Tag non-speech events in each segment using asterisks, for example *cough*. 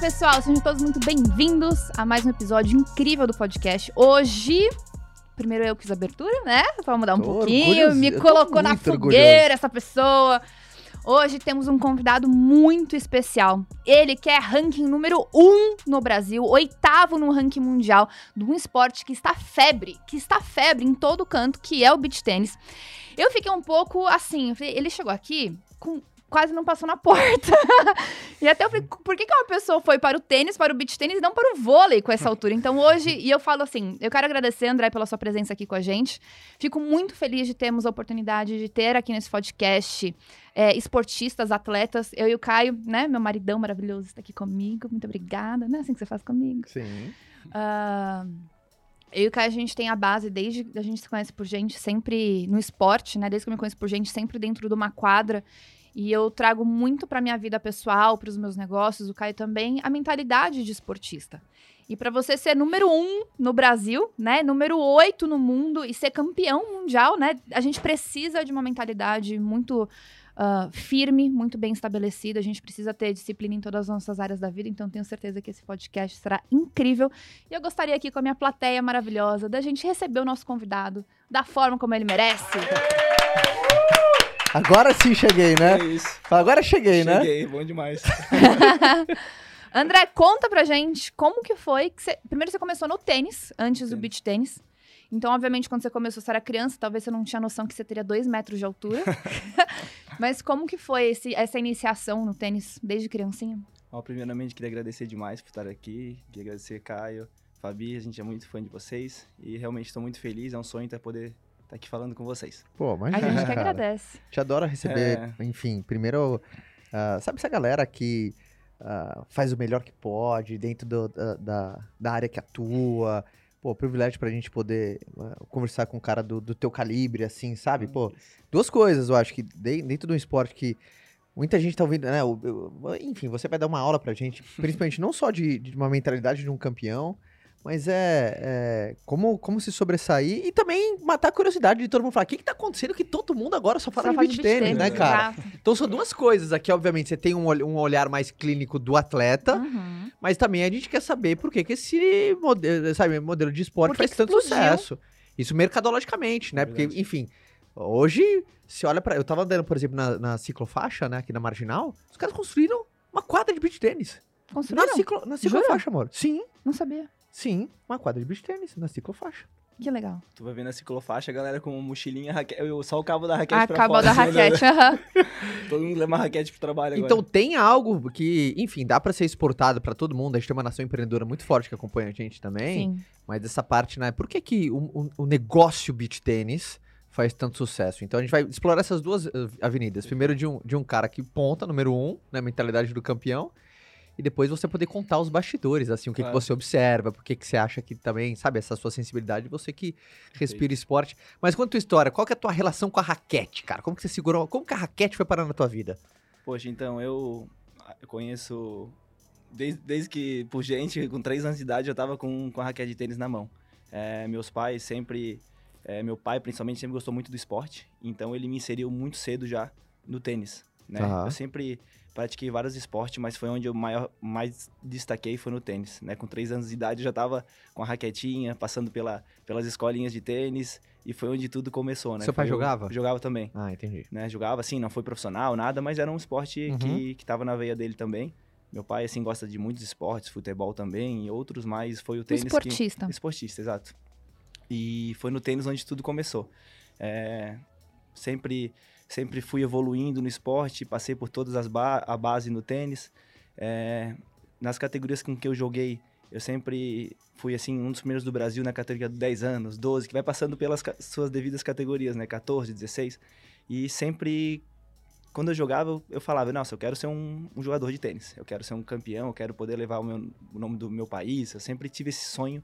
pessoal, sejam todos muito bem-vindos a mais um episódio incrível do podcast. Hoje, primeiro eu fiz a abertura, né? Pra mudar um Tô pouquinho, orgulhoso- me eu colocou na fogueira orgulhoso. essa pessoa. Hoje temos um convidado muito especial. Ele que é ranking número 1 um no Brasil, oitavo no ranking mundial de um esporte que está febre, que está febre em todo canto, que é o beach tênis. Eu fiquei um pouco assim, ele chegou aqui com quase não passou na porta. *laughs* e até eu falei, por que, que uma pessoa foi para o tênis, para o beach tênis e não para o vôlei com essa altura? Então hoje, e eu falo assim, eu quero agradecer, André, pela sua presença aqui com a gente. Fico muito feliz de termos a oportunidade de ter aqui nesse podcast é, esportistas, atletas. Eu e o Caio, né, meu maridão maravilhoso, está aqui comigo. Muito obrigada. Não é assim que você faz comigo? Sim. Ah, eu e o Caio, a gente tem a base desde a gente se conhece por gente, sempre no esporte, né? Desde que eu me conheço por gente, sempre dentro de uma quadra. E eu trago muito para minha vida pessoal, para os meus negócios, o Caio também, a mentalidade de esportista. E para você ser número um no Brasil, né? Número oito no mundo e ser campeão mundial, né? A gente precisa de uma mentalidade muito ah, firme, muito bem estabelecida. A gente precisa ter disciplina em todas as nossas áreas da vida. Então, tenho certeza que esse podcast será incrível. E eu gostaria aqui com a minha plateia maravilhosa da gente receber o nosso convidado da forma como ele merece. Agora sim cheguei, né? É isso. Agora cheguei, né? Cheguei, bom demais. *laughs* André, conta pra gente como que foi que você... Primeiro você começou no tênis, antes do Sim. beach tênis. Então, obviamente, quando você começou, você era criança, talvez você não tinha noção que você teria dois metros de altura. *laughs* Mas como que foi esse- essa iniciação no tênis desde criancinha? Ó, primeiramente, queria agradecer demais por estar aqui. Queria agradecer Caio, Fabi, a gente é muito fã de vocês. E realmente estou muito feliz, é um sonho estar poder estar aqui falando com vocês. Pô, A imagina. gente que *laughs* agradece. Te adora receber, É. enfim, primeiro, ah, sabe essa galera que ah, faz o melhor que pode dentro do- da, da, da área que atua? Pô, privilégio pra gente poder ah, conversar com um cara do, do teu calibre, assim, sabe? Pô, duas coisas, eu acho que de- dentro de um esporte que muita gente tá ouvindo, né? enfim, você vai dar uma aula pra gente, principalmente não só de, de uma mentalidade de um campeão, mas é, é como, como se sobressair e também matar a curiosidade de todo mundo falar: o que, que tá acontecendo que todo mundo agora só fala Só de de beach tênis, né, tênis, cara? Exato. Então são duas coisas aqui, obviamente. Você tem um, um olhar mais clínico do atleta, Uhum. mas também a gente quer saber por que, que esse modelo, sabe, modelo de esporte faz tanto explodiu? sucesso. Isso mercadologicamente, né? É Porque, enfim, hoje, se olha pra. Eu tava andando, por exemplo, na, na ciclofaixa, né, aqui na Marginal, os caras construíram uma quadra de beach tênis. Na, Construíram? ciclo, na ciclofaixa, amor. Sim, Não sabia. Sim, uma quadra de beach tênis na ciclofaixa. Que legal. Tu vai ver na ciclofaixa, a galera com mochilinha, raque... eu- só o cabo da raquete pra Acabou fora. da assim, né? raquete. aham. *laughs* Todo mundo leva uma raquete pro trabalho agora. Então tem algo que, enfim, dá pra ser exportado pra todo mundo. A gente tem uma nação empreendedora muito forte que acompanha a gente também. Sim. Mas essa parte, né? Por que, que o, o- o negócio beach tênis faz tanto sucesso? Então a gente vai explorar essas duas eh, avenidas. Primeiro de um, de um cara que ponta, número um, na mentalidade do campeão. E depois você poder contar os bastidores, assim, o que, que você observa, por que, você acha que também, sabe, essa sua sensibilidade, você que respira esporte. Mas quanto à história, qual que é a tua relação com a raquete, cara? Como que você segurou, como que a raquete foi parar na tua vida? Poxa, então, eu, eu conheço. Desde, desde que, por gente, *laughs* com 3 anos de idade, eu tava com, com a raquete de tênis na mão. É, meus pais sempre. é, meu pai, principalmente, sempre gostou muito do esporte. Então, ele me inseriu muito cedo já no tênis. Né? Aham. Eu sempre pratiquei vários esportes, mas foi onde eu maior, mais destaquei foi no tênis. Né? Com 3 anos de idade, eu já tava com a raquetinha, passando pela, pelas escolinhas de tênis. E foi onde tudo começou, né? Seu pai Foi jogava? Jogava também Ah, entendi. né? Jogava assim, não foi profissional, nada, mas era um esporte Uhum. que, que tava na veia dele também. Meu pai, assim, gosta de muitos esportes, futebol também, e outros, mas foi o tênis esportista. que... Esportista, exato. E foi no tênis onde tudo começou. É, sempre, sempre fui evoluindo no esporte, passei por todas as ba a base no tênis. É, nas categorias com que eu joguei, eu sempre fui, assim, um dos primeiros do Brasil na categoria de 10 anos, 12, que vai passando pelas suas devidas categorias, né? 14, 16. E sempre, quando eu jogava, eu falava, nossa, eu quero ser um, um jogador de tênis. Eu quero ser um campeão, eu quero poder levar o, meu- o nome do meu país. Eu sempre tive esse sonho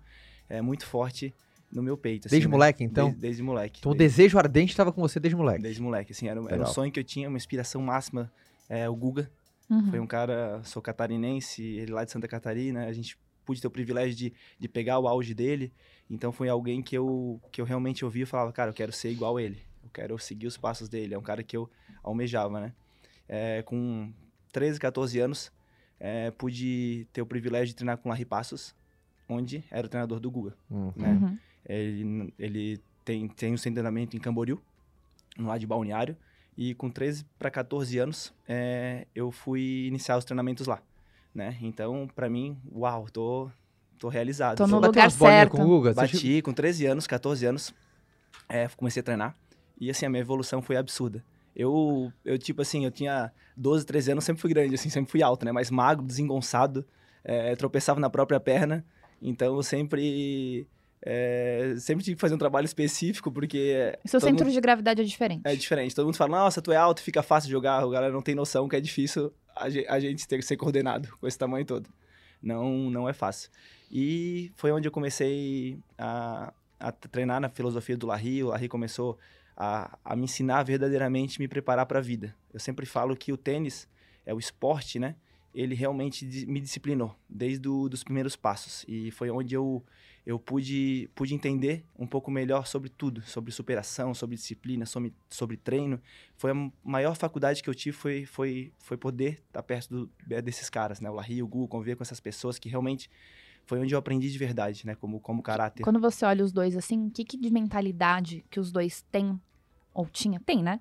é, muito forte no meu peito. assim, Desde né? moleque, então? Desde, desde moleque. Então o desde, desejo ardente estava com você desde moleque. desde moleque, assim, era, era um sonho que eu tinha, uma inspiração máxima. É, o Guga, Uhum. foi um cara, sou catarinense, ele lá de Santa Catarina, a gente pude ter o privilégio de, de pegar o auge dele, então foi alguém que eu, que eu realmente ouvia e falava, cara, eu quero ser igual ele, eu quero seguir os passos dele, é um cara que eu almejava, né? É, com 13, 14 anos, é, pude ter o privilégio de treinar com o Larry Passos, onde era o treinador do Guga. Uhum. Né? Uhum. Ele, ele tem, tem um treinamento em Camboriú, no lado de Balneário, e com 13 para 14 anos, é, eu fui iniciar os treinamentos lá, né? Então, para mim, uau, tô, tô realizado. Tô no Bateu lugar certo. com o Guga? Bati com 13 anos, 14 anos, é, comecei a treinar. E assim, a minha evolução foi absurda. Eu, eu, tipo assim, eu tinha 12, 13 anos, sempre fui grande, assim, sempre fui alto, né? Mas magro, desengonçado, é, tropeçava na própria perna. Então, eu sempre... é, sempre tive que fazer um trabalho específico, porque... Seu centro mundo- de gravidade é diferente. é diferente. Todo mundo fala, nossa, tu é alto, fica fácil de jogar. A galera não tem noção que é difícil a ge- a gente ter que ser coordenado com esse tamanho todo. Não, não é fácil. E foi onde eu comecei a, a treinar na filosofia do Larry. O Larry começou a, a me ensinar verdadeiramente, me preparar para a vida. Eu sempre falo que o tênis é o esporte, né? Ele realmente me disciplinou desde os primeiros passos. E foi onde eu, eu pude, pude entender um pouco melhor sobre tudo, sobre superação, sobre disciplina, sobre, sobre treino. Foi a maior faculdade que eu tive foi, foi, foi poder estar perto do- é, desses caras, né? O Larry, o Gu, conviver com essas pessoas que realmente foi onde eu aprendi de verdade, né? Como, como caráter. Quando você olha os dois assim, o que, que de mentalidade que os dois têm, ou tinha, tem, né?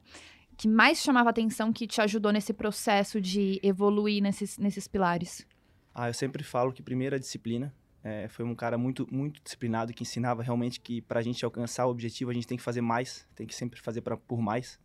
Que mais chamava atenção que te ajudou nesse processo de evoluir nesses, nesses pilares? Ah, eu sempre falo que primeiro a disciplina. É, foi um cara muito, muito disciplinado que ensinava realmente que para a gente alcançar o objetivo a gente tem que fazer mais, tem que sempre fazer pra, por mais.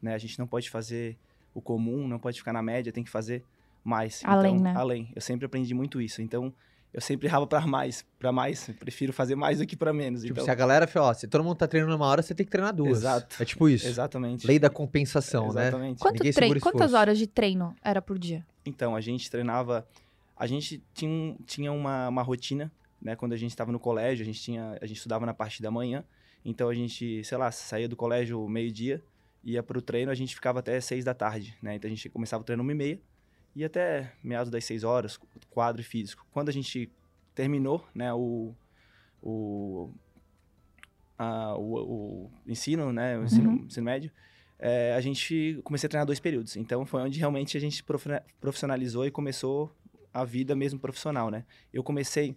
Né? A gente não pode fazer o comum, não pode ficar na média, tem que fazer mais. Além, então, né? Além. Eu sempre aprendi muito isso. Então, eu sempre errava para mais, para mais. Prefiro fazer mais do que para menos. Tipo, então, se a galera fala, ó, se todo mundo tá treinando uma hora, você tem que treinar duas. Exato. É tipo isso. exatamente. Lei da compensação, né? Exatamente. Quanto treino, segura quantas horas de treino era por dia? Então, a gente treinava. A gente tinha, tinha uma, uma rotina, né? Quando a gente estava no colégio, a gente, tinha, a gente estudava na parte da manhã. Então, a gente, sei lá, saía do colégio meio-dia, ia pro treino, a gente ficava até seis da tarde, né? Então, a gente começava o treino uma e meia, ia até meados das seis horas, quadro e físico. Quando a gente terminou, né, o. o a- o, o ensino, né, o ensino, Uhum. ensino médio, é, a gente comecei a treinar dois períodos. Então foi onde realmente a gente profi- profissionalizou e começou a vida mesmo profissional, né? Eu comecei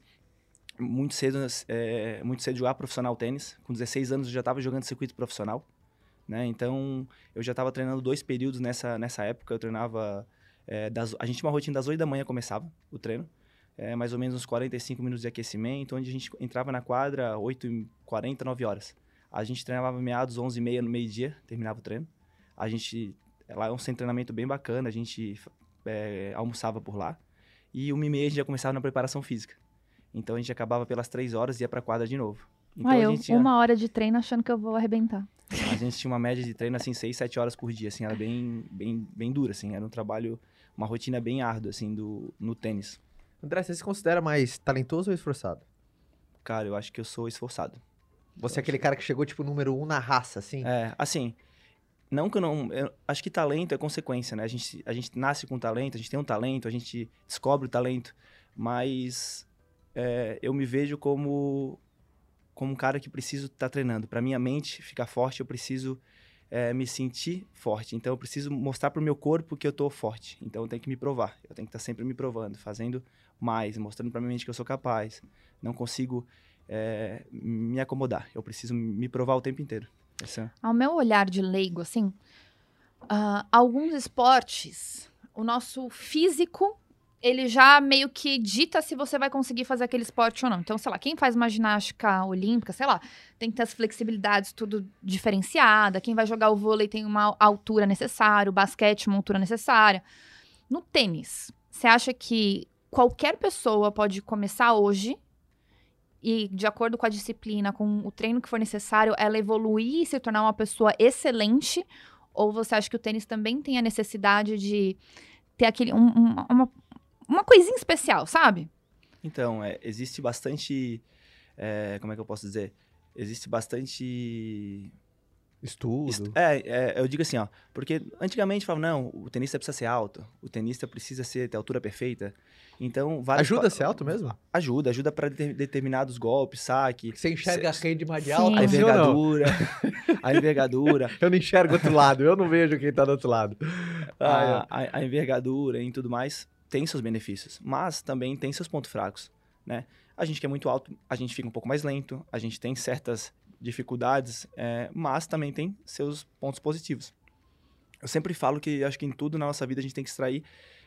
muito cedo, é, muito cedo a jogar profissional tênis. Com 16 anos eu já estava jogando circuito profissional, né? Então eu já estava treinando dois períodos nessa, nessa época. Eu treinava é, das, a gente tinha uma rotina das 8 da manhã começava o treino, é, mais ou menos uns 45 minutos de aquecimento, onde a gente entrava na quadra 8 e 40, 9 horas. A gente treinava meados 11 e meia no meio-dia, terminava o treino. A gente, lá é um treinamento bem bacana, a gente é, almoçava por lá. E uma e meia a gente já começava na preparação física. Então a gente acabava pelas 3 horas e ia pra quadra de novo. Então ah, a eu, tinha, uma hora de treino achando que eu vou arrebentar. A gente tinha uma média de treino assim 6, 7 horas por dia, assim, era bem bem bem dura assim, era um trabalho, uma rotina bem árdua assim do no tênis. André, você se considera mais talentoso ou esforçado? Cara, eu acho que eu sou esforçado. Você é aquele cara que chegou, tipo, número um na raça, assim? É, assim, não que eu não. eu acho que talento é consequência, né? A gente, a gente nasce com talento, a gente tem um talento, a gente descobre o talento, mas é, eu me vejo como, como um cara que preciso estar treinando. Para minha mente ficar forte, eu preciso é, me sentir forte. Então, eu preciso mostrar para o meu corpo que eu tô forte. Então, eu tenho que me provar. Eu tenho que estar sempre me provando, fazendo mais, mostrando para minha mente que eu sou capaz. Não consigo é, me acomodar. Eu preciso me provar o tempo inteiro. Esse é- Ao meu olhar de leigo, assim, ah, alguns esportes, o nosso físico, ele já meio que dita se você vai conseguir fazer aquele esporte ou não. Então, sei lá, quem faz uma ginástica olímpica, sei lá, tem que ter as flexibilidades tudo diferenciada. Quem vai jogar o vôlei tem uma altura necessária, o basquete uma altura necessária. No tênis, você acha que qualquer pessoa pode começar hoje e, de acordo com a disciplina, com o treino que for necessário, ela evoluir e se tornar uma pessoa excelente? Ou você acha que o tênis também tem a necessidade de ter aquele, um- um- uma, uma coisinha especial, sabe? Então, é, existe bastante. é, como é que eu posso dizer? Existe bastante. Estudo. est- É, é, eu digo assim, ó. Porque antigamente falavam, não, o tenista precisa ser alto, o tenista precisa ser ter altura perfeita. Então, vários. Ajuda a ser alto mesmo? Ajuda, ajuda para determinados golpes, saque. Você enxerga a rede mais Sim. alta, A assim envergadura. *laughs* a envergadura. Eu não enxergo outro lado, eu não vejo quem tá do outro lado. Ah, a, a- a envergadura e tudo mais. Tem seus benefícios, mas também tem seus pontos fracos, né? A gente que é muito alto, a gente fica um pouco mais lento, a gente tem certas dificuldades, é, mas também tem seus pontos positivos. Eu sempre falo que acho que em tudo na nossa vida a gente tem que extrair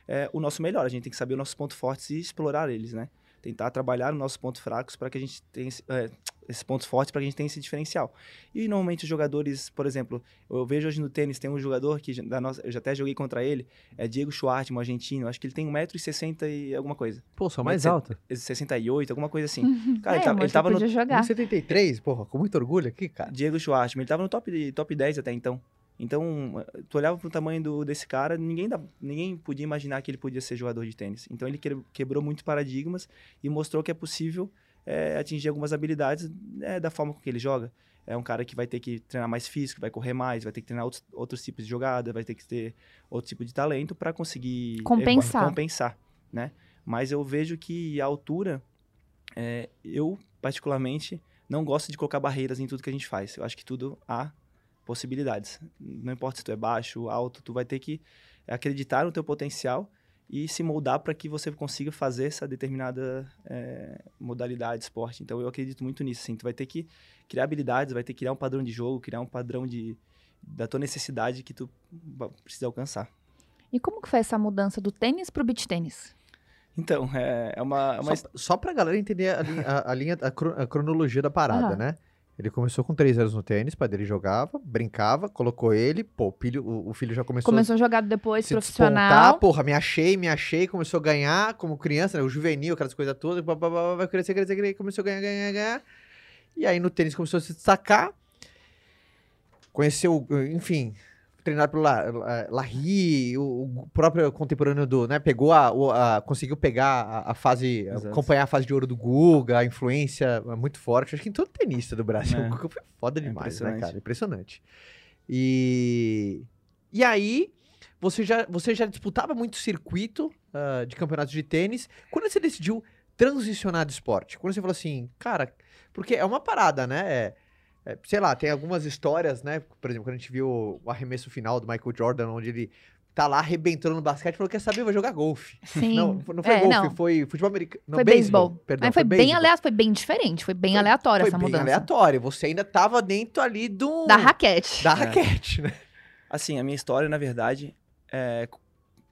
é, o nosso melhor, a gente tem que saber os nossos pontos fortes e explorar eles, né? Tentar trabalhar nos nossos pontos fracos para que a gente tenha é, esses pontos fortes para que a gente tenha esse diferencial. E normalmente os jogadores, por exemplo, eu vejo hoje no tênis, tem um jogador que da nossa, eu já até joguei contra ele, é Diego Schwartzman, um argentino, acho que ele tem 1,60m e alguma coisa. Pô, só mais alto. 68, alguma coisa assim. Uhum. Cara, ele É, tava, ele tava no jogar. 1,73, porra, com muito orgulho aqui, cara. Diego Schwartzman, ele tava no top, top 10 até então. Então, tu olhava pro tamanho do, desse cara, ninguém, dá, ninguém podia imaginar que ele podia ser jogador de tênis. Então, ele que- quebrou muitos paradigmas e mostrou que é possível é, atingir algumas habilidades é, da forma com que ele joga. É um cara que vai ter que treinar mais físico, vai correr mais, vai ter que treinar outros, outros tipos de jogada, vai ter que ter outro tipo de talento para conseguir é, Compensar. compensar, né? Mas eu vejo que a altura, é, eu particularmente não gosto de colocar barreiras em tudo que a gente faz. Eu acho que tudo há possibilidades. Não importa se tu é baixo, alto, tu vai ter que acreditar no teu potencial e se moldar para que você consiga fazer essa determinada é, modalidade de esporte. Então eu acredito muito nisso. Assim. Tu vai ter que criar habilidades, vai ter que criar um padrão de jogo, criar um padrão de da tua necessidade que tu precisa alcançar. E como que foi essa mudança do tênis pro beach tênis? Então, é, é uma, é uma Só, só pra galera entender a linha, a, a linha- a cro- a cronologia da parada, Aham. né? Ele começou com 3 anos no tênis, pai dele jogava, brincava, colocou ele, pô, o filho, o, o filho já começou, Começou a jogar depois se profissional. despontar, porra, me achei, me achei, começou a ganhar como criança, né? O juvenil, aquelas coisas todas, pá, pá, pá, vai crescer, crescer, crescer, começou a ganhar, ganhar, ganhar. E aí no tênis começou a se destacar, conheceu, enfim, treinado pelo La- La- Larry, o, próprio contemporâneo do, né, pegou a, a- conseguiu pegar a, a fase, Exato. acompanhar a fase de ouro do Guga, a influência é muito forte, acho que em todo tenista do Brasil, É. o Guga foi foda É demais, né, impressionante. cara, impressionante. E, e aí, você já, você já disputava muito circuito ah, de campeonatos de tênis, quando você decidiu transicionar do esporte? Quando você falou assim, cara, porque é uma parada, né, é, é, sei lá, tem algumas histórias, né? Por exemplo, quando a gente viu o arremesso final do Michael Jordan, onde ele tá lá arrebentando no basquete, falou: quer saber, vai jogar golfe. Sim. Não, não foi É, golfe, não. foi futebol americano. Não, Foi beisebol. Perdão, Mas foi, bem beisebol. aleatório, foi bem diferente, foi bem Foi- aleatória Foi essa bem mudança. aleatório. Você ainda tava dentro ali do. Da raquete. Da raquete, né? Assim, a minha história, na verdade, é,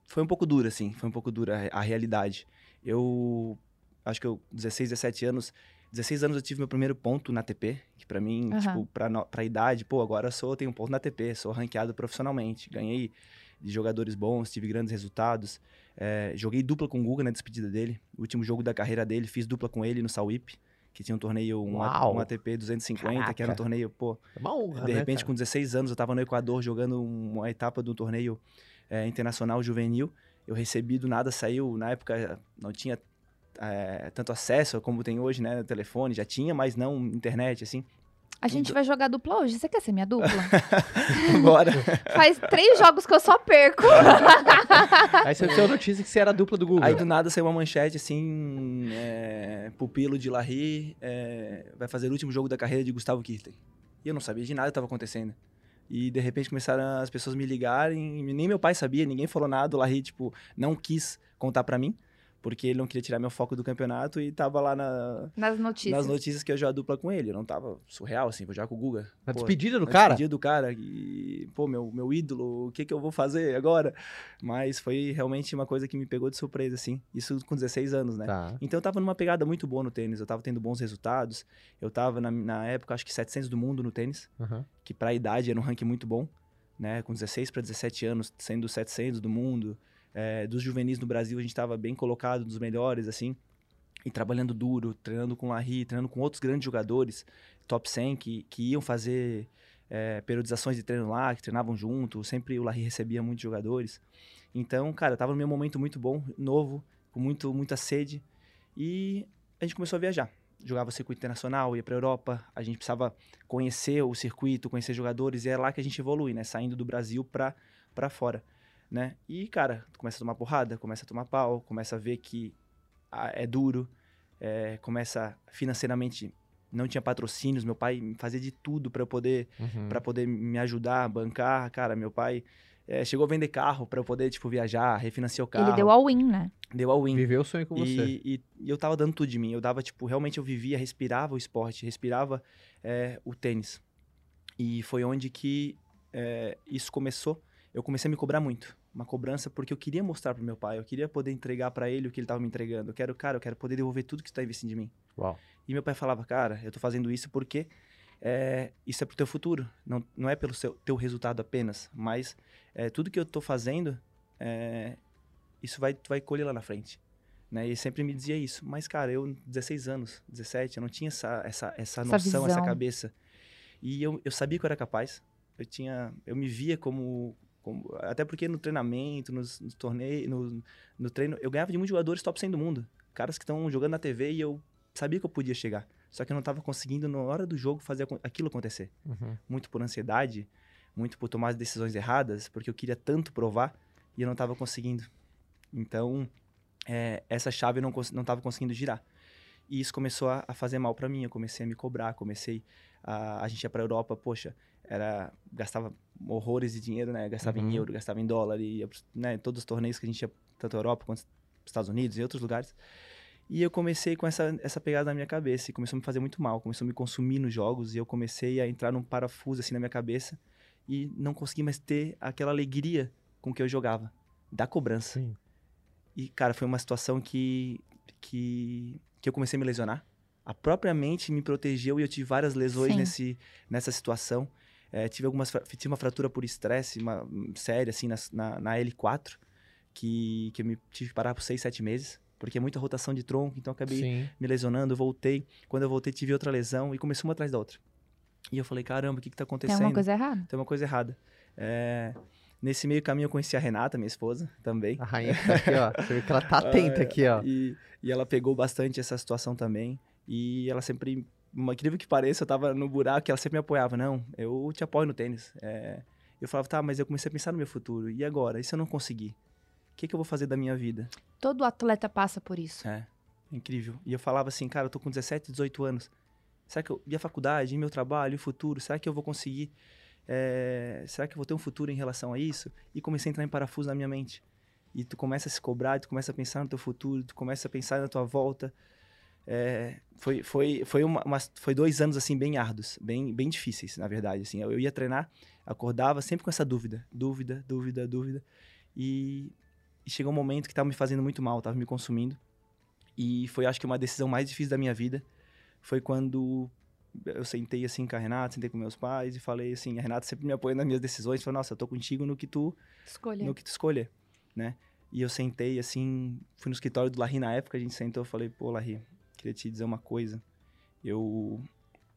foi um pouco dura, assim. Foi um pouco dura a, a realidade. Eu acho que eu, 16, 17 anos, 16 anos eu tive meu primeiro ponto na ATP, que pra mim, Aham. tipo, pra, no- pra idade, pô, agora eu sou, tenho um ponto na ATP, sou ranqueado profissionalmente, ganhei de jogadores bons, tive grandes resultados. É, joguei dupla com o Guga na despedida dele, o último jogo da carreira dele, fiz dupla com ele no Sauip, que tinha um torneio, um, Uau. um ATP 250, que era um Caraca. torneio, pô, É uma honra, de né, repente, cara? com 16 anos, eu estava no Equador jogando uma etapa do torneio eh, internacional juvenil. Eu recebi do nada, saiu, na época não tinha eh, tanto acesso como tem hoje, né? Telefone, já tinha, mas não internet, assim. A gente vai jogar dupla hoje. Você quer ser minha dupla? *laughs* Bora. *laughs* Faz três jogos que eu só perco. *laughs* Aí você deu notícia que você era a dupla do Google. Aí do nada saiu uma manchete assim: eh, Pupilo de Larry eh, vai fazer o último jogo da carreira de Gustavo Kirten. E eu não sabia de nada que estava acontecendo. E de repente começaram as pessoas me ligarem, e nem meu pai sabia, ninguém falou nada. O Larry, tipo, não quis contar pra mim, porque ele não queria tirar meu foco do campeonato e tava lá na, Nas notícias. nas notícias que eu jogar dupla com ele. Eu não tava surreal, assim, vou jogar com o Guga. Na Pô, despedida do na cara? despedida do cara. E, pô, meu, meu ídolo, o que que eu vou fazer agora? Mas foi realmente uma coisa que me pegou de surpresa, assim. Isso com 16 anos, né? Tá. Então eu tava numa pegada muito boa no tênis, eu tava tendo bons resultados. Eu tava, na, na época, acho que 700 do mundo no tênis, Aham. que pra idade era um ranking muito bom, né? Com 16 para 17 anos, sendo 700 do mundo. É, dos juvenis no Brasil, a gente tava bem colocado, dos melhores, assim. E trabalhando duro, treinando com o Larry, treinando com outros grandes jogadores, top 100, que, que iam fazer é, periodizações de treino lá, que treinavam junto. Sempre o Larry recebia muitos jogadores. Então, cara, eu tava num meu momento muito bom, novo, com muito, muita sede. E a gente começou a viajar. Jogava circuito internacional, ia pra Europa. A gente precisava conhecer o circuito, conhecer jogadores. E é lá que a gente evolui, né? Saindo do Brasil pra fora, né? E, cara, tu começa a tomar porrada, começa a tomar pau, começa a ver que ah, é duro. é, começa financeiramente... Não tinha patrocínios, meu pai fazia de tudo para eu poder Uhum. para poder me ajudar, bancar. Cara, meu pai é, chegou a vender carro pra eu poder, tipo, viajar, refinanciar o carro. Ele deu all-in, né? Deu all-in. Viveu o sonho com você. E, e- e eu tava dando tudo de mim. Eu dava, tipo, realmente eu vivia, respirava o esporte, respirava é, o tênis. E foi onde que é, isso começou. Eu comecei a me cobrar muito. Uma cobrança porque eu queria mostrar pro meu pai, eu queria poder entregar pra ele o que ele tava me entregando. Eu quero, cara, eu quero poder devolver tudo que você tá investindo em mim. Uau. E meu pai falava, cara, eu tô fazendo isso porque é, isso é pro teu futuro. Não, não é pelo seu, teu resultado apenas, mas é, tudo que eu tô fazendo, é, isso vai, tu vai colher lá na frente. Né? E ele sempre me dizia isso. Mas, cara, eu, 16 anos, 17, eu não tinha essa, essa, essa noção, essa visão. cabeça. E eu, eu sabia que eu era capaz. Eu tinha, eu me via como, como até porque no treinamento, nos, nos torneios, no, no treino, eu ganhava de muitos jogadores top 100 do mundo. Caras que estão jogando na TV e eu sabia que eu podia chegar. Só que eu não estava conseguindo, na hora do jogo, fazer aquilo acontecer. Uhum. Muito por ansiedade, muito por tomar as decisões erradas, porque eu queria tanto provar e eu não estava conseguindo. Então, é, essa chave eu não estava conseguindo girar. E isso começou a, a fazer mal para mim. Eu comecei a me cobrar, comecei a. A gente ia para Europa, poxa, era gastava horrores de dinheiro, né? Gastava Uhum. em euro, gastava em dólar, e né? Todos os torneios que a gente ia, tanto a Europa quanto Estados Unidos e outros lugares. E eu comecei com essa, essa pegada na minha cabeça e começou a me fazer muito mal, começou a me consumir nos jogos e eu comecei a entrar num parafuso assim na minha cabeça e não consegui mais ter aquela alegria com que eu jogava, da cobrança. Sim. E, cara, foi uma situação que, que, que eu comecei a me lesionar. A própria mente me protegeu e eu tive várias lesões Sim. nesse, nessa situação. É, tive algumas tive uma fratura por estresse, uma hum, séria, assim, nas- na, na L4, que, que eu me tive que parar por seis, sete meses, porque é muita rotação de tronco, então eu acabei Sim. me lesionando, voltei. Quando eu voltei, tive outra lesão e começou uma atrás da outra. E eu falei, caramba, o que que tá Tem acontecendo? alguma coisa errada? Tem uma coisa errada. É, nesse meio caminho eu conheci a Renata, minha esposa, também. A rainha tá aqui, ó. Você vê que ela tá *laughs* atenta Ah, aqui, ó. E, e ela pegou bastante essa situação também. E ela sempre, uma incrível que pareça, eu tava no buraco e ela sempre me apoiava. Não, eu te apoio no tênis. É, eu falava, tá, mas eu comecei a pensar no meu futuro. E agora? E se eu não conseguir? O que, que eu vou fazer da minha vida? Todo atleta passa por isso. É, incrível. E eu falava assim, cara, eu tô com 17, 18 anos. Será que eu, e a faculdade, e meu trabalho, e o futuro, será que eu vou conseguir? é, será que eu vou ter um futuro em relação a isso? E comecei a entrar em parafuso na minha mente. E tu começa a se cobrar, tu começa a pensar no teu futuro, tu começa a pensar na tua volta. É, foi, foi, foi, uma, umas- foi dois anos, assim, bem árduos, bem, bem difíceis, na verdade, assim. Eu, eu ia treinar, acordava sempre com essa dúvida, dúvida, dúvida, dúvida. E, e chegou um momento que tava me fazendo muito mal, tava me consumindo. E foi, acho que, uma decisão mais difícil da minha vida. Foi quando eu sentei, assim, com a Renata, sentei com meus pais e falei, assim, a Renata sempre me apoia nas minhas decisões. Falou, nossa, eu tô contigo no que tu Escolher. no que tu escolher, né? E eu sentei, assim, fui no escritório do Larry na época, a gente sentou, eu falei, pô, Larry, queria te dizer uma coisa. Eu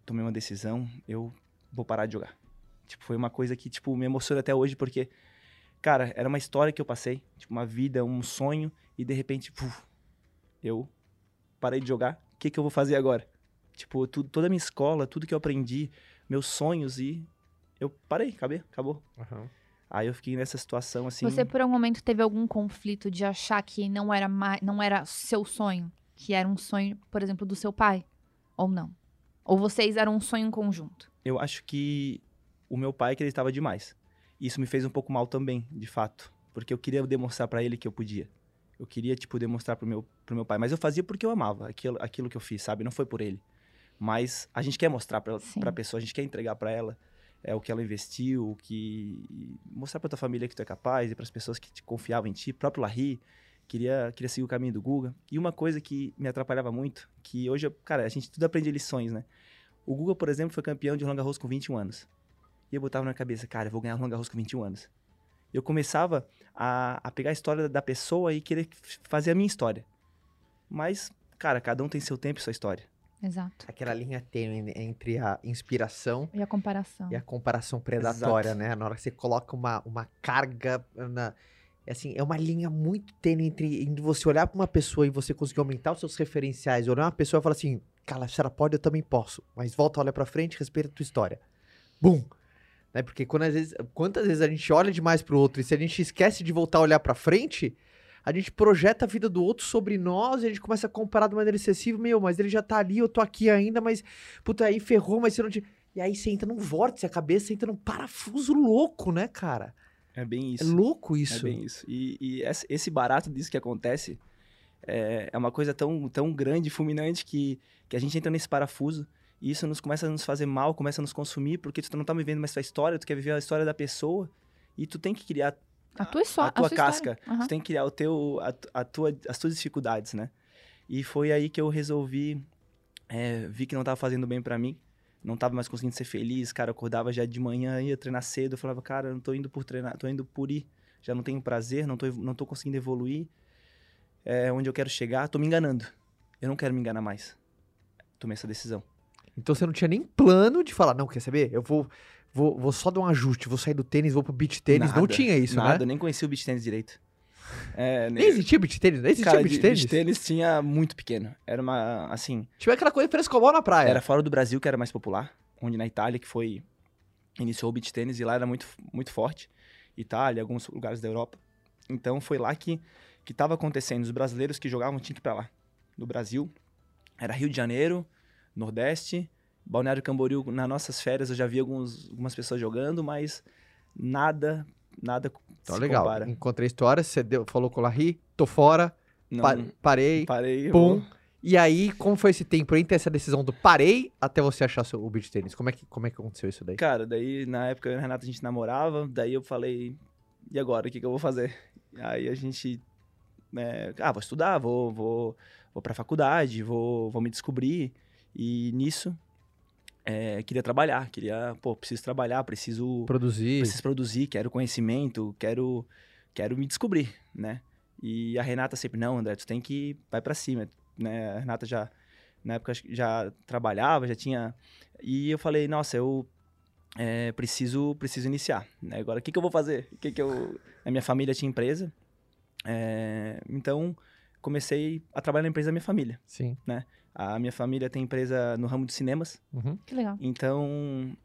tomei uma decisão, eu vou parar de jogar. Tipo, foi uma coisa que, tipo, me emociona até hoje, porque, cara, era uma história que eu passei, tipo, uma vida, um sonho, e de repente, puf, eu parei de jogar, o que que eu vou fazer agora? Tipo, tudo, toda a minha escola, tudo que eu aprendi, meus sonhos, e eu parei, acabei, acabou. Aham. Aí eu fiquei nessa situação, assim... Você por um momento teve algum conflito de achar que não era mais, não era seu sonho, que era um sonho, por exemplo, do seu pai, ou não? Ou vocês eram um sonho em conjunto? eu acho que o meu pai acreditava demais. Isso me fez um pouco mal também, de fato, porque eu queria demonstrar pra ele que eu podia. Eu queria tipo demonstrar pro meu pro meu pai, mas eu fazia porque eu amava aquilo aquilo que eu fiz, sabe? Não foi por ele. Mas a gente quer mostrar Sim. para pessoa, a gente quer entregar pra ela é o que ela investiu, o que mostrar pra tua família que tu é capaz e para as pessoas que te confiavam em ti, próprio Larry queria queria seguir o caminho do Guga. E uma coisa que me atrapalhava muito, que hoje, eu- cara, a gente tudo aprende lições, né? O Guga, por exemplo, foi campeão de Roland Garros com 21 anos. E eu botava na cabeça, cara, eu vou ganhar Roland Garros com 21 anos. Eu começava a, a pegar a história da pessoa e querer fazer a minha história. Mas, cara, cada um tem seu tempo e sua história. Exato. Aquela linha tênue entre a inspiração E a comparação. e a comparação predatória, Exato. né? Na hora que você coloca uma, uma carga na. É assim, é uma linha muito tênue entre, entre você olhar pra uma pessoa e você conseguir aumentar os seus referenciais, olhar uma pessoa e falar assim, cara, se ela pode, eu também posso. Mas volta, olha pra frente, respeita a tua história. Bum! Né? Porque quando, às vezes, quantas vezes a gente olha demais pro outro e se a gente esquece de voltar a olhar pra frente, a gente projeta a vida do outro sobre nós e a gente começa a comparar de maneira excessiva, meu, mas ele já tá ali, eu tô aqui ainda, mas puta, aí ferrou, mas você não. E aí você entra num vórtice, a cabeça entra num parafuso louco, né, cara? É bem É isso. louco É isso. bem isso. E, e esse- barato disso que acontece é, é uma coisa tão, tão grande, fulminante, que, que a gente entra nesse parafuso e isso nos começa a nos fazer mal, começa a nos consumir, porque tu não tá vivendo mais tua história, tu quer viver a história da pessoa e tu tem que criar A tua, histó- a tua sua casca. Aham. Tu tem que criar o teu, a, a tua, as tuas dificuldades, né? E foi aí que eu resolvi, é, vi que não tava fazendo bem pra mim, não tava mais conseguindo ser feliz, cara, eu acordava já de manhã, ia treinar cedo, eu falava, cara, eu não tô indo por treinar, tô indo por ir, já não tenho prazer, não tô, não tô conseguindo evoluir, é onde eu quero chegar, tô me enganando, eu não quero me enganar mais. Tomei essa decisão. Então você não tinha nem plano de falar, não, quer saber? Eu vou, vou, vou só dar um ajuste, vou sair do tênis, vou pro beach tênis. não Nada, tinha isso, Nada, né? eu nem conhecia o beach tênis direito. É, Nem existia beach tênis, nem existia Cara, de- tênis. beach tênis tinha muito pequeno. Era uma, assim, Tinha aquela coisa frescobol na praia. Era fora do Brasil que era mais popular, onde na Itália que foi iniciou o beach tênis e lá era muito muito forte. Itália, alguns lugares da Europa. Então foi lá que que estava acontecendo. Os brasileiros que jogavam tinham que ir para lá. No Brasil era Rio de Janeiro, Nordeste, Balneário Camboriú. Nas nossas férias eu já vi alguns, algumas pessoas jogando, mas nada nada Então, legal. compara. Encontrei a história, você deu, falou com o Larry, tô fora, Não, pa- parei. parei. eu pum. vou- E aí, como foi esse tempo entre essa decisão do parei até você achar seu, o beach tênis? Como é, que, como é que aconteceu isso daí? Cara, daí na época eu e a Renata a gente namorava, daí eu falei, e agora, o que, que eu vou fazer? Aí a gente, é, ah, vou estudar, vou, vou, vou pra faculdade, vou, vou me descobrir. E nisso, é, queria trabalhar, queria, pô, preciso trabalhar, preciso, Produzir. preciso produzir, quero conhecimento, quero, quero me descobrir, né? E a Renata sempre, não, André, tu tem que, vai pra cima, né? A Renata já, na época, já trabalhava, já tinha... E eu falei, nossa, eu é, preciso, preciso iniciar, né? Agora, o que, que eu vou fazer? O que, que eu... A minha família tinha empresa, é, então comecei a trabalhar na empresa da minha família. Sim. A minha família tem empresa no ramo de cinemas, Uhum. Que legal. então,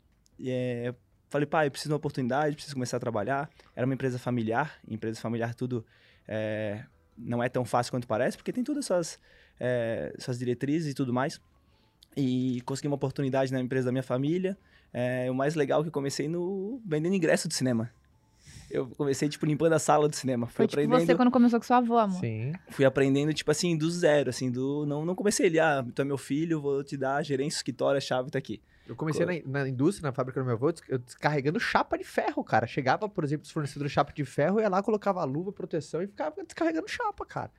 é, falei, pai, eu preciso de uma oportunidade, preciso começar a trabalhar. Era uma empresa familiar, empresa familiar tudo é, não é tão fácil quanto parece, porque tem todas as suas, é, suas diretrizes e tudo mais. E consegui uma oportunidade na empresa da minha família. É, o mais legal é que eu comecei no vendendo ingresso de cinema. Eu comecei, tipo, limpando a sala do cinema. Fui Foi tipo aprendendo você quando começou com seu avô, amor. Sim. fui aprendendo, tipo assim, do zero, assim, do... Não, não comecei ali, ah, tu é meu filho, vou te dar a gerência, escritório, a chave tá aqui. Eu comecei na, na indústria, na fábrica do meu avô, eu descarregando chapa de ferro, cara. Chegava, por exemplo, os fornecedores de chapa de ferro, ia lá, colocava a luva, proteção e ficava descarregando chapa, cara.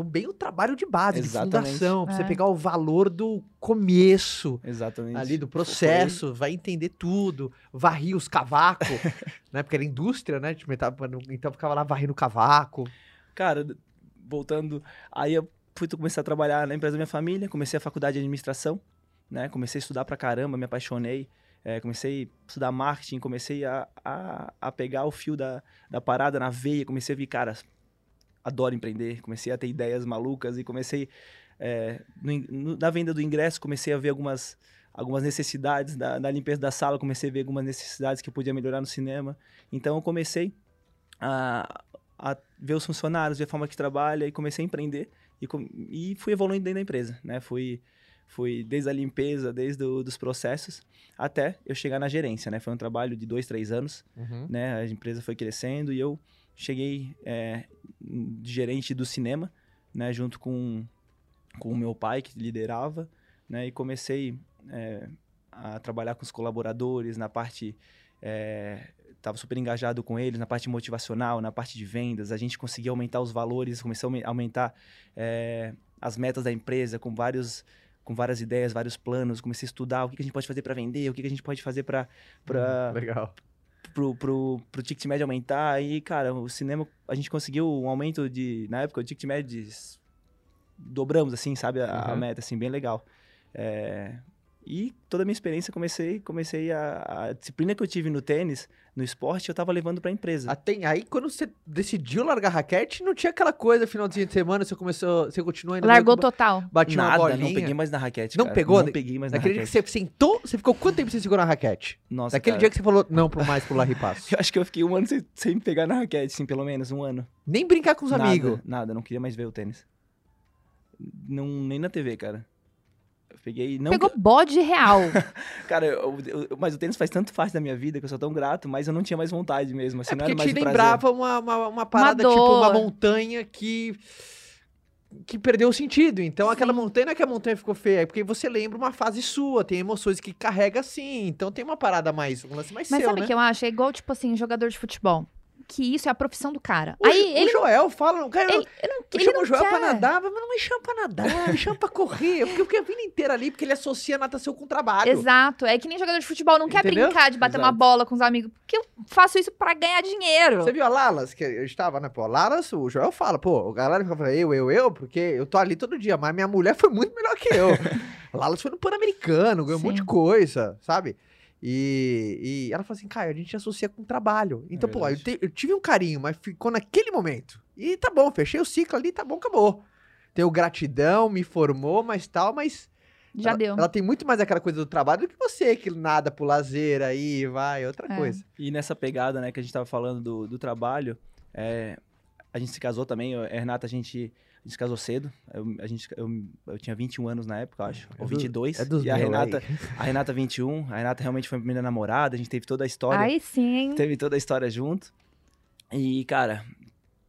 Então, bem o trabalho de base, Exatamente. de fundação, pra você É. pegar o valor do começo Exatamente. ali do processo, vai entender tudo, varria os cavacos, *laughs* né? Porque era indústria, né? Tipo, Então ficava lá varrendo o cavaco. Cara, voltando, aí eu fui começar a trabalhar na empresa da minha família, comecei a faculdade de administração, né? Comecei a estudar pra caramba, me apaixonei. é, comecei a estudar marketing, comecei a, a, a pegar o fio da, da parada na veia, comecei a ver, cara, adoro empreender, comecei a ter ideias malucas e comecei, é, no no- na venda do ingresso, comecei a ver algumas, algumas necessidades da, da limpeza da sala, comecei a ver algumas necessidades que eu podia melhorar no cinema. Então eu comecei a, a ver os funcionários, ver a forma que trabalha e comecei a empreender e, com- e fui evoluindo dentro da empresa, né? Fui, fui desde a limpeza, desde o, dos processos, até eu chegar na gerência, né? Foi um trabalho de dois, três anos, né? A empresa foi crescendo e eu cheguei é, gerente do cinema, né? Junto com, com o meu pai, que liderava, né? E comecei é, a trabalhar com os colaboradores na parte... É, estava super engajado com eles na parte motivacional, na parte de vendas. A gente conseguia aumentar os valores, começou a aumen- aumentar é, as metas da empresa com vários com várias ideias, vários planos. Comecei a estudar o que a gente pode fazer para vender, o que a gente pode fazer para para Legal. Pro, pro, pro ticket médio aumentar. E, cara, o cinema, a gente conseguiu um aumento de. Na época, o ticket médio de. Dobramos, assim, sabe? A, a Uhum. meta, assim, bem legal. É, e toda a minha experiência, comecei, comecei a, a disciplina que eu tive no tênis, no esporte, eu tava levando pra empresa. Até, aí, quando você decidiu largar raquete, não tinha aquela coisa, finalzinho de semana, você começou, você continuou ainda Largou meio total. batia uma Nada, bolinha. não peguei mais na raquete. Não cara. pegou? Não peguei mais na Daquele dia que raquete. você sentou, você ficou quanto tempo sem segurar na raquete? Nossa, Daquele cara, dia que você falou não pro mais pro Larry Passo. Eu acho que eu fiquei um ano sem, sem pegar na raquete, assim, pelo menos um ano. Nem brincar com os nada, amigos. Nada, não queria mais ver o tênis. Não, nem na TV, cara. Peguei, não Pegou bode real. *laughs* Cara, eu- eu- mas o tênis faz tanto parte da minha vida que eu sou tão grato, mas eu não tinha mais vontade mesmo. Assim, É não porque era mais te lembrava uma, uma, uma parada, tipo dor. uma montanha que. que perdeu o sentido. Então aquela montanha não é que a montanha ficou feia, é porque você lembra uma fase sua, tem emoções que carrega assim. Então tem uma parada mais. um lance mais Mas seu, sabe o né? que eu acho? É igual, tipo assim, jogador de futebol. Que isso é a profissão do cara. O, Aí Jo- ele, o Joel fala, o cara, ele, ele não, eu não o Joel pra quer. nadar, mas não me chama pra nadar, me chama pra correr. Porque eu fiquei a vida inteira ali, porque ele associa a natação com trabalho. Exato. É que nem jogador de futebol não quer Entendeu? brincar de bater uma Exato. bola com os amigos. Porque eu faço isso pra ganhar dinheiro. Você viu a Lalas, que eu estava, né? Pô, a Lalas, o Joel fala, pô, a galera fica eu, eu, eu, porque eu tô ali todo dia, mas minha mulher foi muito melhor que eu. *laughs* a Lalas foi no Pan-Americano, ganhou um monte de Sim. coisa, sabe? E, e ela falou assim, cara, a gente associa com trabalho. Então, pô, eu, te- eu tive um carinho, mas ficou naquele momento. E tá bom, fechei o ciclo ali, tá bom, acabou. Tenho gratidão, me formou, mas tal, mas Já ela, deu. ela tem muito mais aquela coisa do trabalho do que você, que nada pro lazer aí, vai, outra É. coisa. E nessa pegada, né, que a gente tava falando do, do trabalho, é, a gente se casou também, eu, a Renata, a gente, a gente se casou cedo, eu, a gente, eu, eu tinha 21 anos na época, eu acho, É ou do- 22, É dos e a Renata, aí. *laughs* a Renata 21, a Renata realmente foi a primeira namorada, a gente teve toda a história, Aí sim. teve toda a história junto, e, cara,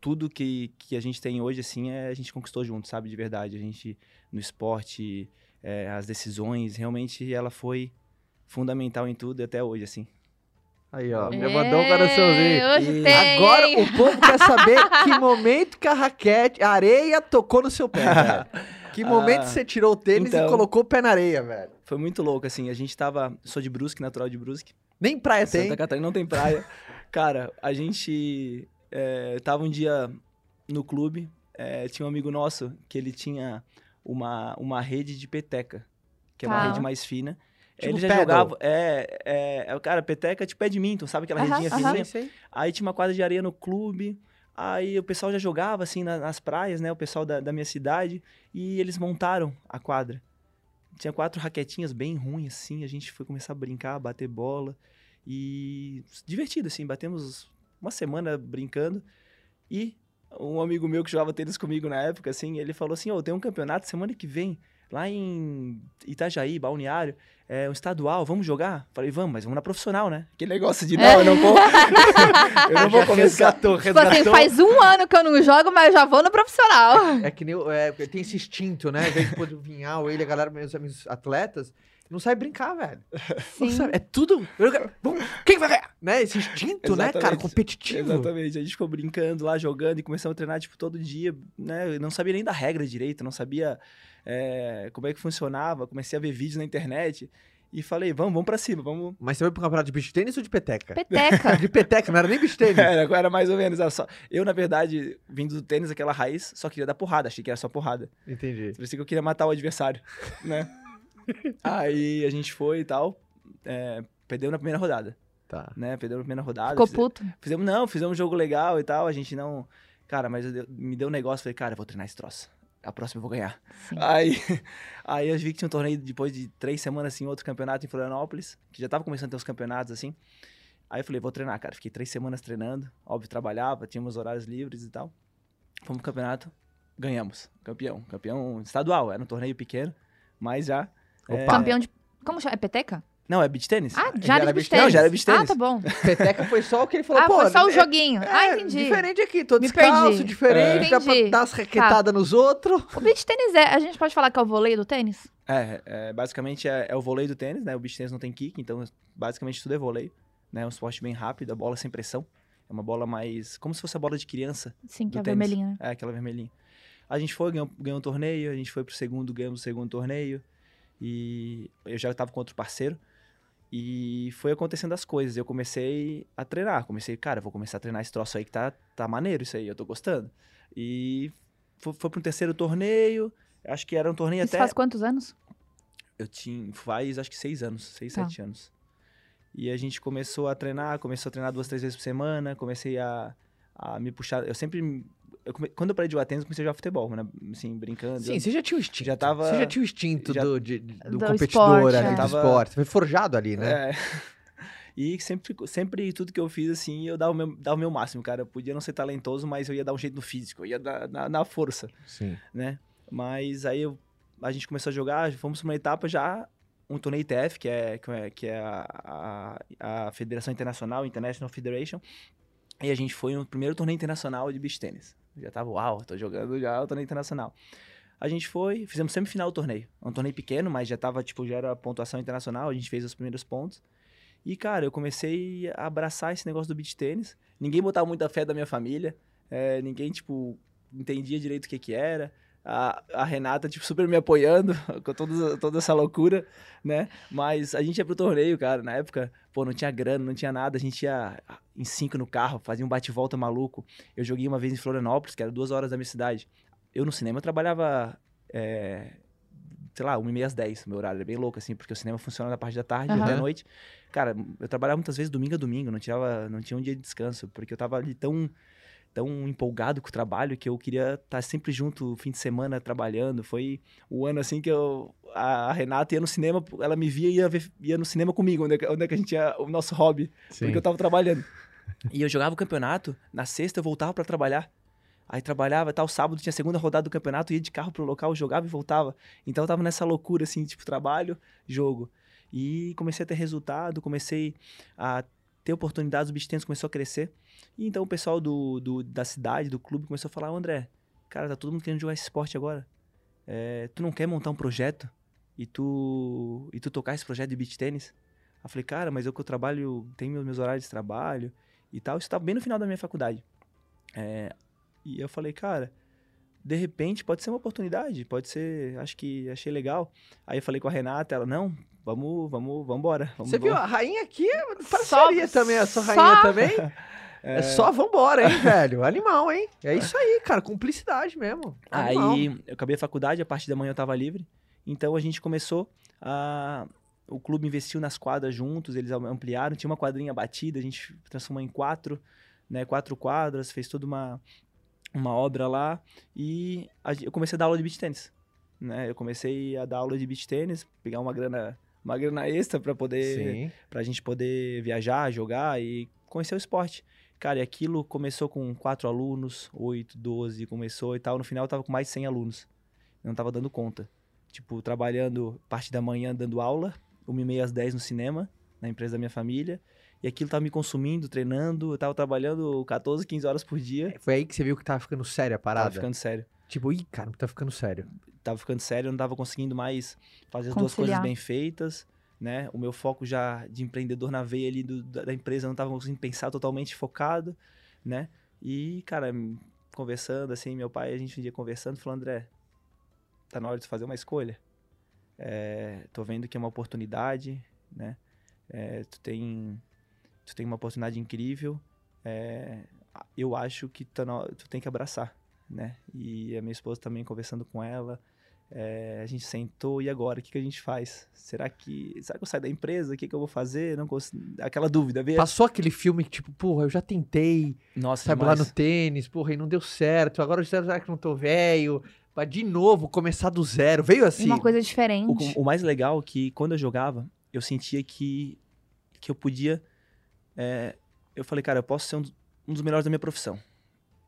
tudo que, que a gente tem hoje, assim, é, a gente conquistou junto, sabe, de verdade, a gente, no esporte, é, as decisões, realmente ela foi fundamental em tudo e até hoje, assim. Aí, ó, É, me mandou um coraçãozinho. Hoje E tem. Agora o povo quer saber *laughs* que momento que a raquete, a areia tocou no seu pé, *laughs* velho. Que momento Ah, você tirou o tênis e então. colocou o pé na areia, velho. Foi muito louco, assim. A gente tava. Sou de Brusque, natural de Brusque. Nem praia tem. Santa Catarina não tem praia. Cara, a gente é, tava um dia no clube. é, tinha um amigo nosso que ele tinha uma, uma rede de peteca, que é uma Tá. rede mais fina. Tipo ele já paddle. jogava. É, é, é, cara, peteca tipo badminton, sabe aquela Aham, redinha aham. fininha? Sei, sei. Aí tinha uma quadra de areia no clube. Aí o pessoal já jogava assim na- nas praias, né? O pessoal da, da minha cidade. E eles montaram a quadra. Tinha quatro raquetinhas bem ruins, assim. A gente foi começar a brincar, bater bola. E divertido, assim. Batemos uma semana brincando. E um amigo meu que jogava tênis comigo na época, assim, ele falou assim: Ô, tem um campeonato semana que vem, lá em Itajaí, Balneário, é um estadual, vamos jogar? Falei, vamos, mas vamos na profissional, né? Que negócio de não, eu não vou. *laughs* eu não *laughs* vou começar. resgatou, Tipo assim, resgatou. faz um ano que eu não jogo, mas eu já vou no profissional. É que nem é, tem esse instinto, né? Em vez de pôr o Vinhal, ele, a galera, meus amigos atletas, não sabe brincar, velho. Sim. sabe, é tudo. Quem vai ganhar? Né? Esse instinto, né, cara? Exatamente. Competitivo. Exatamente. A gente ficou brincando lá, jogando e começamos a treinar, tipo, todo dia, né? Eu não sabia nem da regra direito, não sabia é, como é que funcionava. Comecei a ver vídeos na internet e falei, vamos, vamos pra cima, vamos. Mas você foi pro campeonato de beach tênis ou de peteca? Peteca. *laughs* De peteca, não era nem beach tênis. Era, era mais ou menos. Era só... Eu, na verdade, vindo do tênis, aquela raiz, só queria dar porrada, achei que era só porrada. Entendi. Parecia que eu queria matar o adversário, né? *laughs* Aí a gente foi e tal, é, perdeu na primeira rodada, Tá. né? Perdeu na primeira rodada. Ficou fize- puto. Fizemos, não, fizemos um jogo legal e tal, a gente não... Cara, mas eu deu- me deu um negócio, falei, cara, eu vou treinar esse troço. A próxima eu vou ganhar. Sim. Aí, *laughs* aí eu vi que tinha um torneio depois de três semanas, assim, outro campeonato em Florianópolis, que já tava começando a ter os campeonatos, assim. Aí eu falei, vou treinar, cara. Fiquei três semanas treinando, óbvio, trabalhava, tínhamos horários livres e tal. Fomos pro campeonato, ganhamos. Campeão, campeão estadual, era um torneio pequeno, mas já... é- Opa. Campeão de. Como chama? É peteca? Não, é beach tênis. Ah, já era era beach tênis. Não, já era beach Ah, tênis. tá bom. Peteca foi só o que ele falou, Ah, pô. foi só o é- joguinho. ah, é, entendi. Diferente aqui, tô Me descalço, perdi. diferente, dá pra dar as raquetadas nos outros. O beach tênis é. A gente pode falar que é o vôlei do tênis? É, é, basicamente é, é o vôlei do tênis, né? O beach tênis não tem kick, então basicamente tudo é vôlei. Né? É um esporte bem rápido, a bola sem pressão. É uma bola mais... Como se fosse a bola de criança. Sim, que é tênis. vermelhinha. né? É, aquela vermelhinha. A gente foi, ganhou, ganhou um torneio, a gente foi pro segundo, ganhamos o segundo torneio. E eu já tava com outro parceiro. E foi acontecendo as coisas. Eu comecei a treinar. Comecei, cara, vou começar a treinar esse troço aí que tá, tá maneiro isso aí, eu tô gostando. E foi, foi pro terceiro torneio. Acho que era um torneio Isso até. faz quantos anos? Eu tinha, faz acho que seis anos, seis, Tá. sete anos. E a gente começou a treinar, começou a treinar duas, três vezes por semana, comecei a, a me puxar. Eu sempre. Eu come- quando eu parei de jogar tênis, eu comecei a jogar futebol, né? Assim, brincando. Sim, você já tinha o instinto. Já tava- Você já tinha o instinto já- do, de- do Do competidor esporte, ali, é. do Tava- esporte. Você foi forjado ali, né? É. *laughs* E sempre, sempre tudo que eu fiz, assim, eu dava o, meu, dava o meu máximo, cara. Eu podia não ser talentoso, mas eu ia dar um jeito no físico, eu ia dar na, na força, Sim. né? Mas aí eu a gente começou a jogar, fomos para uma etapa já um torneio ITF, que é, que é, que é a, a, a, Federação Internacional, International Federation. E a gente foi no primeiro torneio internacional de beach tênis. Já tava, uau, tô jogando já o torneio internacional. A gente foi, fizemos semifinal do torneio. É um torneio pequeno, mas já tava, tipo, já era pontuação internacional, a gente fez os primeiros pontos. E, cara, eu comecei a abraçar esse negócio do beach tênis. Ninguém botava muita fé da minha família. É, ninguém, tipo, entendia direito o que que era a, a Renata, tipo, super me apoiando *laughs* com toda, toda essa loucura, né? Mas a gente ia pro torneio, cara, na época, pô, não tinha grana, não tinha nada, a gente ia em cinco no carro, fazia um bate-volta maluco. Eu joguei uma vez em Florianópolis, que era duas horas da minha cidade. Eu no cinema eu trabalhava, é, sei lá, uma e meia às dez, meu horário é bem louco, assim, porque o cinema funciona na parte da tarde uhum. até a noite. Cara, eu trabalhava muitas vezes domingo a domingo, não, tirava, não tinha um dia de descanso, porque eu tava ali tão tão empolgado com o trabalho que eu queria estar tá sempre junto fim de semana trabalhando. Foi o ano assim que eu a, Renata ia no cinema, ela me via e ia, ver, ia no cinema comigo, onde, é onde é que a gente ia, o nosso hobby, Sim. porque eu tava trabalhando. *laughs* E eu jogava o campeonato, na sexta eu voltava para trabalhar. Aí trabalhava, tal, sábado tinha a segunda rodada do campeonato, ia de carro pro local, jogava e voltava. Então eu tava nessa loucura assim, tipo trabalho, jogo. E comecei a ter resultado, comecei a ter oportunidades, o beach tennis começou a crescer. E então o pessoal do, do, da cidade, do clube, começou a falar, André, cara, tá todo mundo querendo jogar esse esporte agora. É, tu não quer montar um projeto e tu, e tu tocar esse projeto de beach tênis? Eu falei, cara, mas eu que eu trabalho, tenho meus horários de trabalho e tal. Isso estava bem no final da minha faculdade. É, e eu falei, cara, de repente pode ser uma oportunidade, pode ser, acho que achei legal. Aí eu falei com a Renata, ela, não, vamos, vamos, vamos embora. Vamos Você viu, a rainha aqui parceria só, também, a sua rainha só... também. *laughs* É... é só vambora, hein, *laughs* velho? Animal, hein? É isso aí, cara. Cumplicidade mesmo. Animal. Aí eu acabei a faculdade, a parte da manhã eu tava livre. Então a gente começou a. O clube investiu nas quadras juntos, eles ampliaram. Tinha uma quadrinha batida, a gente transformou em quatro, né? Quatro quadras, fez toda uma, uma obra lá. E eu comecei a dar aula de beach tênis. Né? Eu comecei a dar aula de beach tênis, pegar uma grana uma grana extra para poder para a gente poder viajar, jogar e conhecer o esporte. Cara, e aquilo começou com quatro alunos, oito, doze, começou e tal. No final eu tava com mais de 100 alunos. Eu não tava dando conta. Tipo, trabalhando parte da manhã dando aula, uma e meia às dez no cinema, na empresa da minha família. E aquilo tava me consumindo, treinando. Eu tava trabalhando 14, 15 horas por dia. Foi aí que você viu que tava ficando sério a parada? Tava ficando sério. Tipo, ih, cara, tá ficando sério. Tava ficando sério, eu não tava conseguindo mais fazer as Conciliar. duas coisas bem feitas né? O meu foco já de empreendedor na veia ali do, da, da, empresa não estava conseguindo pensar totalmente focado, né? E, cara, conversando assim, meu pai, a gente um dia conversando, falou, André, tá na hora de fazer uma escolha. É, tô vendo que é uma oportunidade, né? É, tu tem tu tem uma oportunidade incrível. É, eu acho que tá no, tu tem que abraçar, né? E a minha esposa também conversando com ela, é, a gente sentou, e agora? O que, que a gente faz? Será que. Será que eu saio da empresa? O que, que eu vou fazer? Não consigo... Aquela dúvida, veio. Passou aquele filme que, tipo, porra, eu já tentei. Nossa, sabe, demais. lá no tênis, porra, e não deu certo. Agora será que não tô velho? Pra de novo começar do zero. Veio assim. Uma coisa diferente. O, o mais legal é que quando eu jogava, eu sentia que, que eu podia. É, eu falei, cara, eu posso ser um, um dos melhores da minha profissão.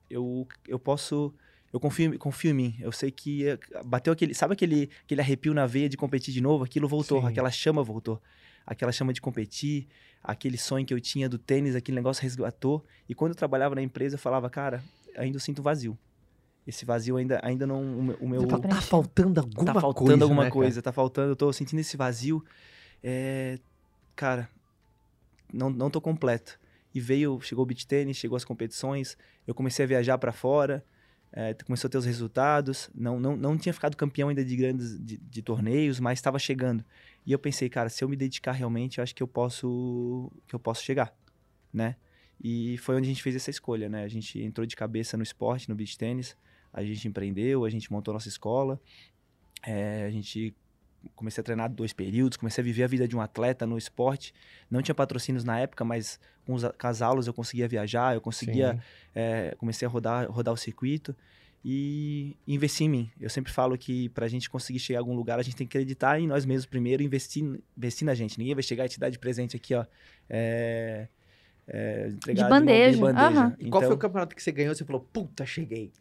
Eu, eu posso eu confio, confio em mim. Eu sei que bateu aquele. Sabe aquele, aquele arrepio na veia de competir de novo? Aquilo voltou, Sim. aquela chama voltou. Aquela chama de competir, aquele sonho que eu tinha do tênis, aquele negócio resgatou. E quando eu trabalhava na empresa, eu falava, cara, ainda eu sinto vazio. Esse vazio ainda, ainda não. O meu. Tá, tá faltando alguma coisa. Tá faltando coisa, alguma né, coisa, cara? tá faltando. Eu tô sentindo esse vazio. É, cara, não, não tô completo. E veio, chegou o beat tênis, chegou as competições, eu comecei a viajar para fora é, começou a ter os resultados, não, não, não tinha ficado campeão ainda de grandes de, de torneios, mas estava chegando. E eu pensei, cara, se eu me dedicar realmente, eu acho que eu posso que eu posso chegar, né? E foi onde a gente fez essa escolha, né? A gente entrou de cabeça no esporte, no beach tênis, a gente empreendeu, a gente montou nossa escola, é, a gente comecei a treinar dois períodos, comecei a viver a vida de um atleta no esporte. Não tinha patrocínios na época, mas com, os, com as aulas eu conseguia viajar, eu conseguia. É, comecei a rodar, rodar o circuito e investir em mim. Eu sempre falo que para a gente conseguir chegar a algum lugar, a gente tem que acreditar em nós mesmos primeiro, investir, investir na gente. Ninguém vai chegar e te dar de presente aqui, ó. É, é, de bandeja. De, bandeja. Uhum. Então, Qual foi o campeonato que você ganhou? Você falou, puta, cheguei.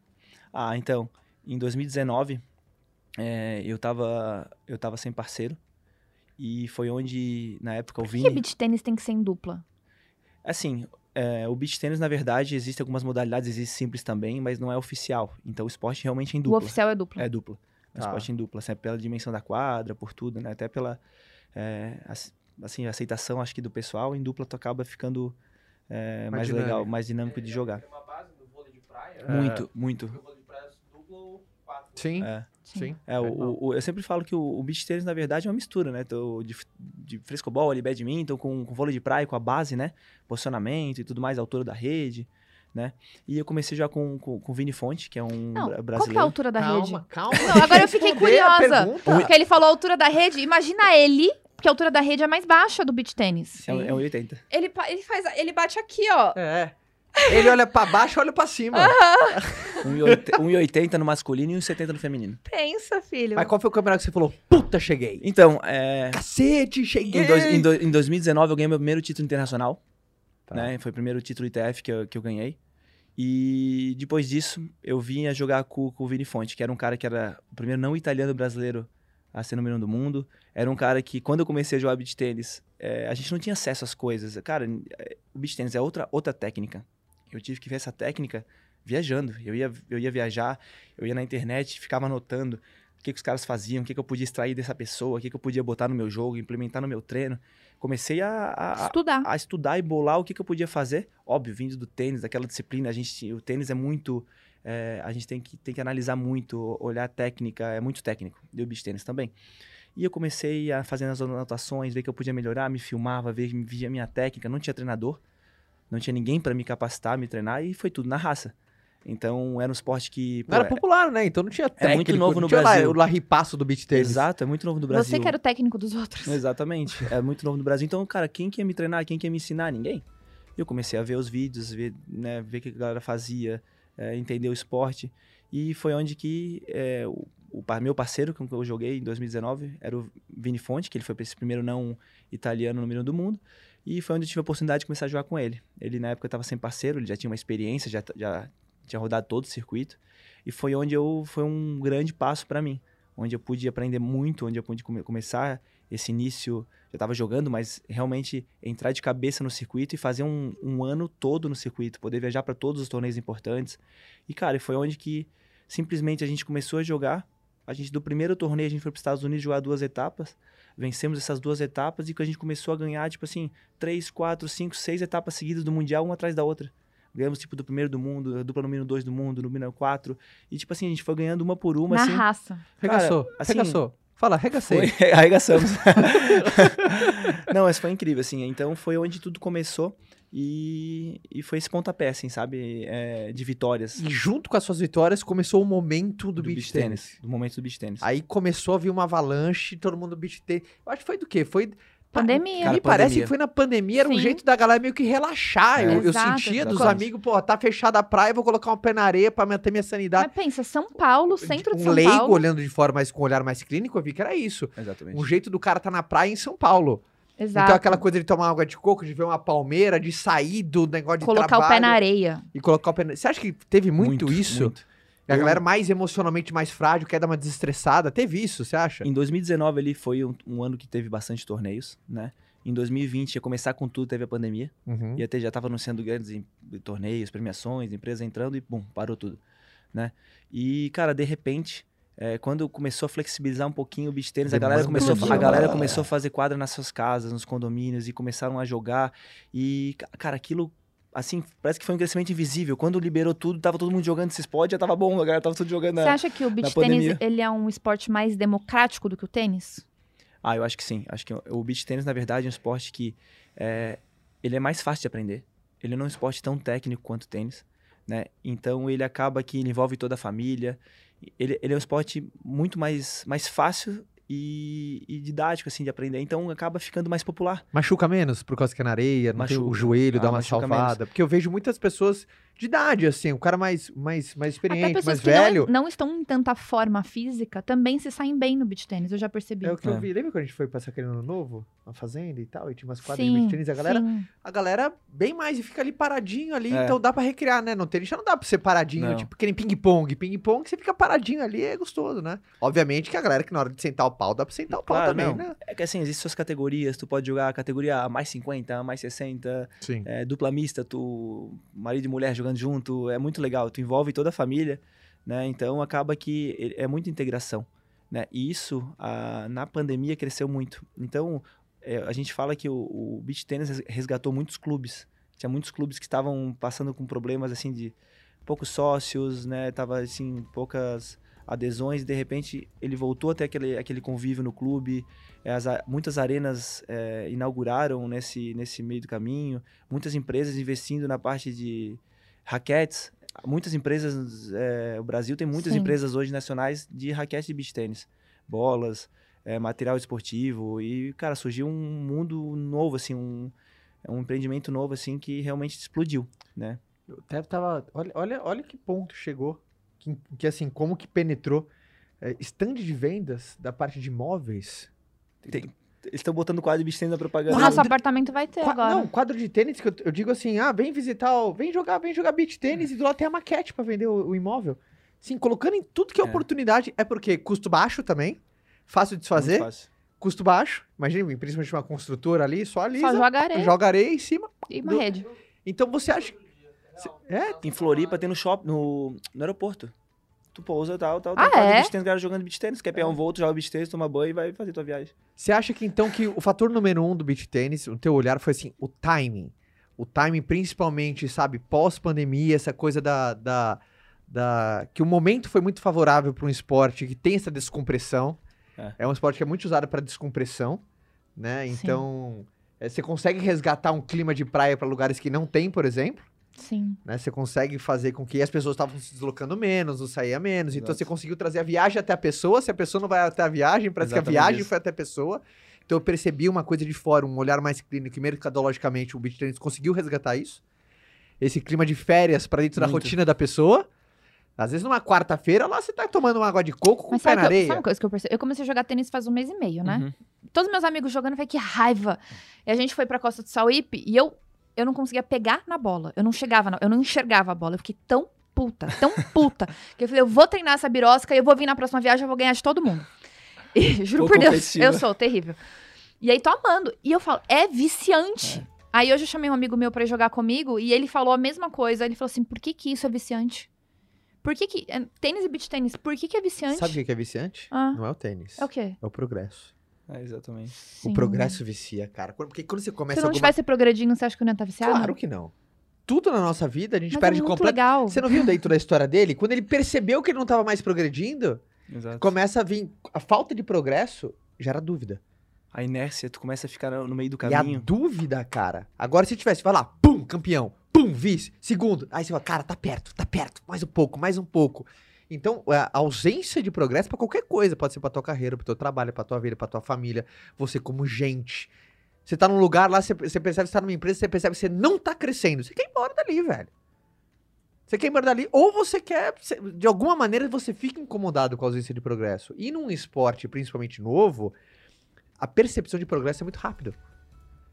Ah, então, em 2019 é, eu, tava, eu tava sem parceiro. E foi onde, na época, o Por que beach tênis tem que ser em dupla? Assim, é, o beach tênis, na verdade, existem algumas modalidades, existe simples também, mas não é oficial. Então, o esporte realmente é em O dupla. oficial é dupla. É dupla. É um Tá. esporte em dupla, assim, é pela dimensão da quadra, por tudo, né? Até pela, é, assim, aceitação, acho que, do pessoal. Em dupla, tu acaba ficando é, Mais mais, legal, mais dinâmico de jogar. Uma base vôlei de praia. Muito, muito. Porque o vôlei de praia é dupla ou quatro. Sim, É. sim. É, o, o- o- eu sempre falo que o, o beach tennis, na verdade, é uma mistura, né? Tô de, de frescobol ali, badminton, com, com vôlei de praia, com a base, né? Posicionamento e tudo mais, altura da rede, né? E eu comecei já com, com, com o Vini Fonte, que é um Não, bra- qual que é a brasileiro. altura da rede? calma, calma. Não, agora eu fiquei *laughs* a curiosa. Porque ele falou a altura da rede. Imagina ele, porque a altura da rede é mais baixa do beach tênis. É, um- é um 80. Ele, ele faz, ele bate aqui, ó. É. Ele olha pra baixo, olha pra cima. 1,80 no masculino e 1,70 no feminino. Pensa, filho. Mas qual foi o campeonato que você falou? Puta, cheguei. Então, é, Cacete, cheguei. em, dois- em do- em 2019 eu ganhei meu primeiro título internacional. Tá. né? Foi o primeiro título ITF que eu, que eu ganhei. E depois disso, eu vinha jogar com, com o Vini Fonte, que era um cara que era o primeiro não italiano brasileiro a ser número um do mundo. Era um cara que, quando eu comecei a jogar beach tênis, é, a gente não tinha acesso às coisas. Cara, é, o beach tênis é outra, outra técnica. Eu tive que ver essa técnica viajando. Eu ia, eu ia viajar, eu ia na internet, ficava anotando o que, que os caras faziam, o que, que eu podia extrair dessa pessoa, o que, que eu podia botar no meu jogo, implementar no meu treino. Comecei a, a- Estudar. a estudar e bolar o que, que eu podia fazer. Óbvio, vindo do tênis, daquela disciplina, a gente, o tênis é muito. é, a gente tem que, tem que analisar muito, olhar a técnica, é muito técnico. E o beach tênis também. E eu comecei a fazer as anotações, ver que eu podia melhorar, me filmava, ver, via minha técnica. Não tinha treinador, não tinha ninguém para me capacitar, me treinar, e foi tudo na raça. Então era um esporte que. pô, Não era popular, né? Então não tinha técnico. muito novo não no tinha lá Brasil. o larripaço do beat tênis. Exato, é muito novo no Brasil. Você que era o técnico dos outros. Exatamente. É muito novo no Brasil. Então, cara, quem que ia me treinar? Quem que ia me ensinar? Ninguém. Eu comecei a ver os vídeos, ver, né, ver o que a galera fazia, é, entender o esporte. E foi onde que é, o, o par- meu parceiro, com que eu joguei em 2019, era o Vini Fonte, que ele foi esse primeiro não italiano número um do mundo. E foi onde eu tive a oportunidade de começar a jogar com ele. Ele, na época, estava sem parceiro, ele já tinha uma experiência, já, já tinha rodado todo o circuito. E foi onde eu foi um grande passo para mim, onde eu pude aprender muito, onde eu pude come- começar esse início. Já estava jogando, mas realmente entrar de cabeça no circuito e fazer um, um ano todo no circuito, poder viajar para todos os torneios importantes. E, cara, foi onde que simplesmente a gente começou a jogar. A gente, do primeiro torneio, a gente foi para os Estados Unidos jogar duas etapas. Vencemos essas duas etapas e que a gente começou a ganhar, tipo assim, três, quatro, cinco, seis etapas seguidas do Mundial, uma atrás da outra. Ganhamos, tipo, do primeiro do mundo, a dupla número dois do mundo, número quatro. E, tipo assim, a gente foi ganhando uma por uma, Na assim. raça. Regaçou, Cara, assim, regaçou. Fala, regacei. Foi, *laughs* arregaçamos. *laughs* Não, mas foi incrível, assim. Então foi onde tudo começou e, e foi esse pontapé, assim, sabe? É, de vitórias E junto com as suas vitórias começou o momento do, beat tênis. Do momento do beach tênis. Aí começou a vir uma avalanche, todo mundo beat tênis. Eu acho que foi do quê? Foi Pandemia. Cara, me parece pandemia. que foi na pandemia, era um Sim. jeito da galera meio que relaxar. É. Eu, eu Exato, sentia dos amigos, pô, tá fechada a praia, vou colocar um pé na areia pra manter minha sanidade. Mas pensa, São Paulo, centro de um São leigo Paulo. olhando de fora, mas com um olhar mais clínico, eu vi que era isso. Exatamente. Um jeito do cara tá na praia em São Paulo. Exato. Então aquela coisa de tomar água de coco, de ver uma palmeira, de sair do negócio de Colocar trabalho. o pé na areia. E colocar o pé na... Você acha que teve muito, isso? muito. A galera mais emocionalmente mais frágil, quer dar uma desestressada. Teve isso, você acha? Em 2019 ali foi um, um ano que teve bastante torneios, né? Em 2020 ia começar com tudo, teve a pandemia. Uhum. E até já estava anunciando grandes em- torneios, premiações, empresas entrando e, bum, parou tudo, né? E, cara, de repente, é, quando começou a flexibilizar um pouquinho o beach tênis, a galera, começou, a- galera começou a fazer quadra nas suas casas, nos condomínios, e começaram a jogar. E, ca- cara, aquilo, assim, parece que foi um crescimento invisível. Quando liberou tudo, tava todo mundo jogando esse spot, já tava bom, a galera tava tudo jogando. Você na- acha que o beach pandemia. tênis ele é um esporte mais democrático do que o tênis? Ah, eu acho que sim. Acho que o beach tênis, na verdade, é um esporte que é, ele é mais fácil de aprender. Ele não é um esporte tão técnico quanto o tênis, né? Então ele acaba que ele envolve toda a família. Ele, ele é um esporte muito mais, mais fácil e, e didático assim de aprender. Então acaba ficando mais popular. Machuca menos por causa que é na areia, não tem o joelho, dá Ah, uma machuca salvada. Porque eu vejo muitas pessoas de idade, assim, o cara mais, mais, mais experiente, mais que velho. não, não estão em tanta forma física também se saem bem no beach tênis, eu já percebi. É o que eu É. vi. Lembra quando a gente foi passar aquele ano novo? Na fazenda e tal? E tinha umas quadras de sim, beach tênis. A galera, sim. a galera bem mais e fica ali paradinho ali. É. Então dá pra recriar, né? No tênis já não dá pra ser paradinho, Não. tipo que nem ping-pong. Ping-pong você fica paradinho ali, é gostoso, né? Obviamente que a galera que na hora de sentar o pau, dá pra sentar o pau Claro, também, não. né? É que assim, existem suas categorias, tu pode jogar a categoria A mais 50, A mais 60, Sim. é, dupla mista, tu marido e mulher jogando junto, é muito legal, tu envolve toda a família, né? Então acaba que é muita integração, né? E isso a- na pandemia cresceu muito. Então é, a gente fala que o, o beach tennis res- resgatou muitos clubes. Tinha muitos clubes que estavam passando com problemas assim de poucos sócios, né? Tava assim poucas adesões, de repente ele voltou até aquele, aquele convívio no clube. É, as muitas arenas é, inauguraram nesse, nesse meio do caminho, muitas empresas investindo na parte de raquetes. Muitas empresas, é, o Brasil tem muitas Sim. empresas hoje nacionais de raquete de beach tênis, bolas, é, material esportivo e, cara, surgiu um mundo novo, assim, um, um empreendimento novo, assim, que realmente explodiu, né? Eu até tava. Olha, olha, olha que ponto chegou. Que, que assim, como que penetrou. É, stand de vendas da parte de imóveis. Tem- eles estão botando quadro de beach tênis na propaganda. O nosso apartamento vai ter Qua- agora. Não, quadro de tênis que eu, eu digo assim, ah, vem visitar, o, vem jogar, vem jogar beach tênis e do lado tem a maquete pra vender o, o imóvel. Sim, colocando em tudo que é, É. oportunidade, é porque custo baixo também, fácil de Muito desfazer, fácil. custo baixo. Imagina, principalmente uma construtora ali, só alisa, Só joga areia joga areia em cima. e uma do- rede. Então você acha. É, Em Floripa tem no shopping, no, no aeroporto. Tu pousa tal, tal, Ah, tal. é? beach tênis, galera jogando beach tênis. Quer pegar um voo, tu joga beach tênis, toma banho e vai fazer tua viagem. Você acha que então que o fator número um do beach tênis, o teu olhar foi assim, o timing. O timing, principalmente, sabe, pós-pandemia, essa coisa da, da, da- Que o momento foi muito favorável para um esporte que tem essa descompressão. É. É, um esporte que é muito usado para descompressão, né? Então, é, você consegue resgatar um clima de praia para lugares que não tem, por exemplo. Sim. Né? Você consegue fazer com que as pessoas estavam se deslocando menos, não saía menos. Então Exato. você conseguiu trazer a viagem até a pessoa. Se a pessoa não vai até a viagem, parece que a Exatamente viagem isso. foi até a pessoa. Então eu percebi uma coisa de fora, um olhar mais clínico e mercadologicamente o Tennis conseguiu resgatar isso. Esse clima de férias para dentro da Muito. rotina da pessoa. Às vezes numa quarta-feira lá você tá tomando uma água de coco com Mas pé na que eu, areia. sabe uma coisa que eu percebi? Eu comecei a jogar tênis faz um mês e meio, né? Uhum. Todos meus amigos jogando, eu falei, que raiva. E a gente foi pra Costa do Sauípe e eu, eu não conseguia pegar na bola. Eu não chegava, na- eu não enxergava a bola. Eu fiquei tão puta, tão *laughs* puta, que eu falei, eu vou treinar essa birosca e eu vou vir na próxima viagem, eu vou ganhar de todo mundo. *laughs* E, juro por Deus, eu sou terrível. E aí tô amando. E eu falo, é viciante. Aí hoje eu chamei um amigo meu pra ir jogar comigo e ele falou a mesma coisa. Ele falou assim, por que que isso é viciante? Por que que... é, Tênis e beach tênis, por que que é viciante? Sabe o que que é viciante? Ah. Não é o tênis. É o quê? É o progresso. É, exatamente. O Sim. progresso vicia, cara. Porque quando você Se começa eu não alguma... estivesse progredindo, você acha que eu não ia estar viciado? Claro que não. Tudo na nossa vida a gente Mas perde é completamente. legal. Você não viu dentro da história dele? Quando ele percebeu que ele não estava mais progredindo, Exato. começa a vir. A falta de progresso gera dúvida. A inércia, tu começa a ficar no meio do E a caminho. dúvida, cara. Agora, se tivesse, vai lá, pum, campeão, pum, vice, segundo. Aí você fala, cara, tá perto, tá perto, mais um pouco, mais um pouco. Então, a ausência de progresso pra qualquer coisa, pode ser pra tua carreira, pro teu trabalho, pra tua vida, pra tua família, você como gente. Você tá num lugar lá, você, você percebe que tá numa empresa, você percebe que você não tá crescendo. Você quer ir embora dali, velho. Você quer ir embora dali, ou você quer, de alguma maneira, você fica incomodado com a ausência de progresso. E num esporte, principalmente novo, a percepção de progresso é muito rápido.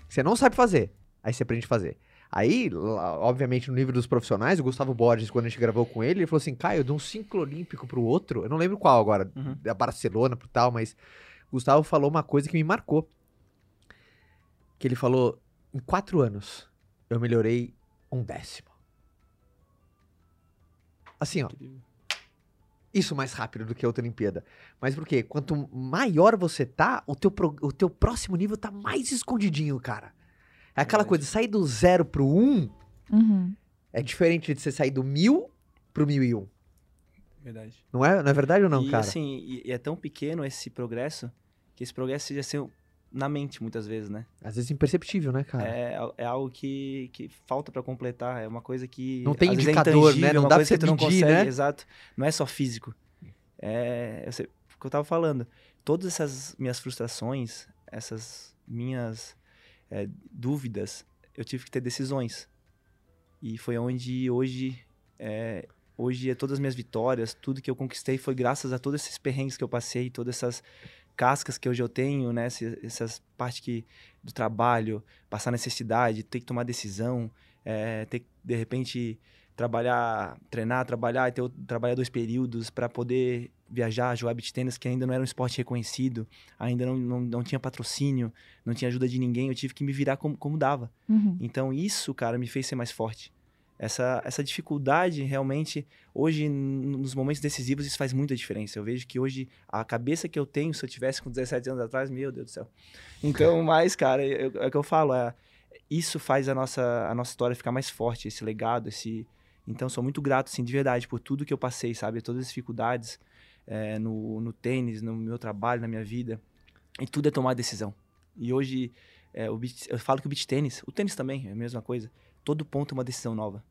Você não sabe fazer, aí você aprende a fazer. Aí, lá, obviamente, no nível dos profissionais, o Gustavo Borges, quando a gente gravou com ele, ele falou assim: Caio, dou um ciclo olímpico pro outro. Eu não lembro qual agora, Uhum. da Barcelona pro tal, mas o Gustavo falou uma coisa que me marcou. Que ele falou: em quatro anos, eu melhorei um décimo. Assim, ó, isso mais rápido do que a outra Olimpíada. Mas por quê? Quanto maior você tá, o teu, pro- o teu próximo nível tá mais escondidinho, cara. É aquela Verdade. coisa, sair do zero pro um Uhum. é diferente de você sair do mil pro mil e um. Verdade. Não é, não é verdade ou não, e cara? assim, e, e é tão pequeno esse progresso, que esse progresso seja assim, na mente, muitas vezes, né? Às vezes imperceptível, né, cara? É, al- é algo que, que falta pra completar, é uma coisa que... Não tem às vezes indicador, é né? Não dá pra você tu não medir, consegue, né? Exato. Não é só físico. É, eu sei, o que eu tava falando, todas essas minhas frustrações, essas minhas é, dúvidas, eu tive que ter decisões. E foi onde hoje, é, hoje é todas as minhas vitórias, tudo que eu conquistei foi graças a todos esses perrengues que eu passei, todas essas cascas que hoje eu tenho, né? Essas partes que do trabalho, passar necessidade, ter que tomar decisão, é, ter de repente trabalhar, treinar, trabalhar, e ter trabalhar dois períodos para poder viajar, jogar beach tênis, que ainda não era um esporte reconhecido, ainda não, não, não tinha patrocínio, não tinha ajuda de ninguém, eu tive que me virar como, como dava. Uhum. Então isso, cara, me fez ser mais forte. Essa, essa dificuldade realmente, hoje, nos momentos decisivos, isso faz muita diferença. Eu vejo que hoje, a cabeça que eu tenho, se eu tivesse com 17 anos atrás, meu Deus do céu. Então, *laughs* mas, cara, eu- é o que eu falo, é, isso faz a nossa, a nossa história ficar mais forte, esse legado, esse... Então, sou muito grato, assim, de verdade, por tudo que eu passei, sabe? Todas as dificuldades é, no, no tênis, no meu trabalho, na minha vida. E tudo é tomar decisão. E hoje, é, beach- eu falo que o beach tênis, o tênis também é a mesma coisa. Todo ponto é uma decisão nova.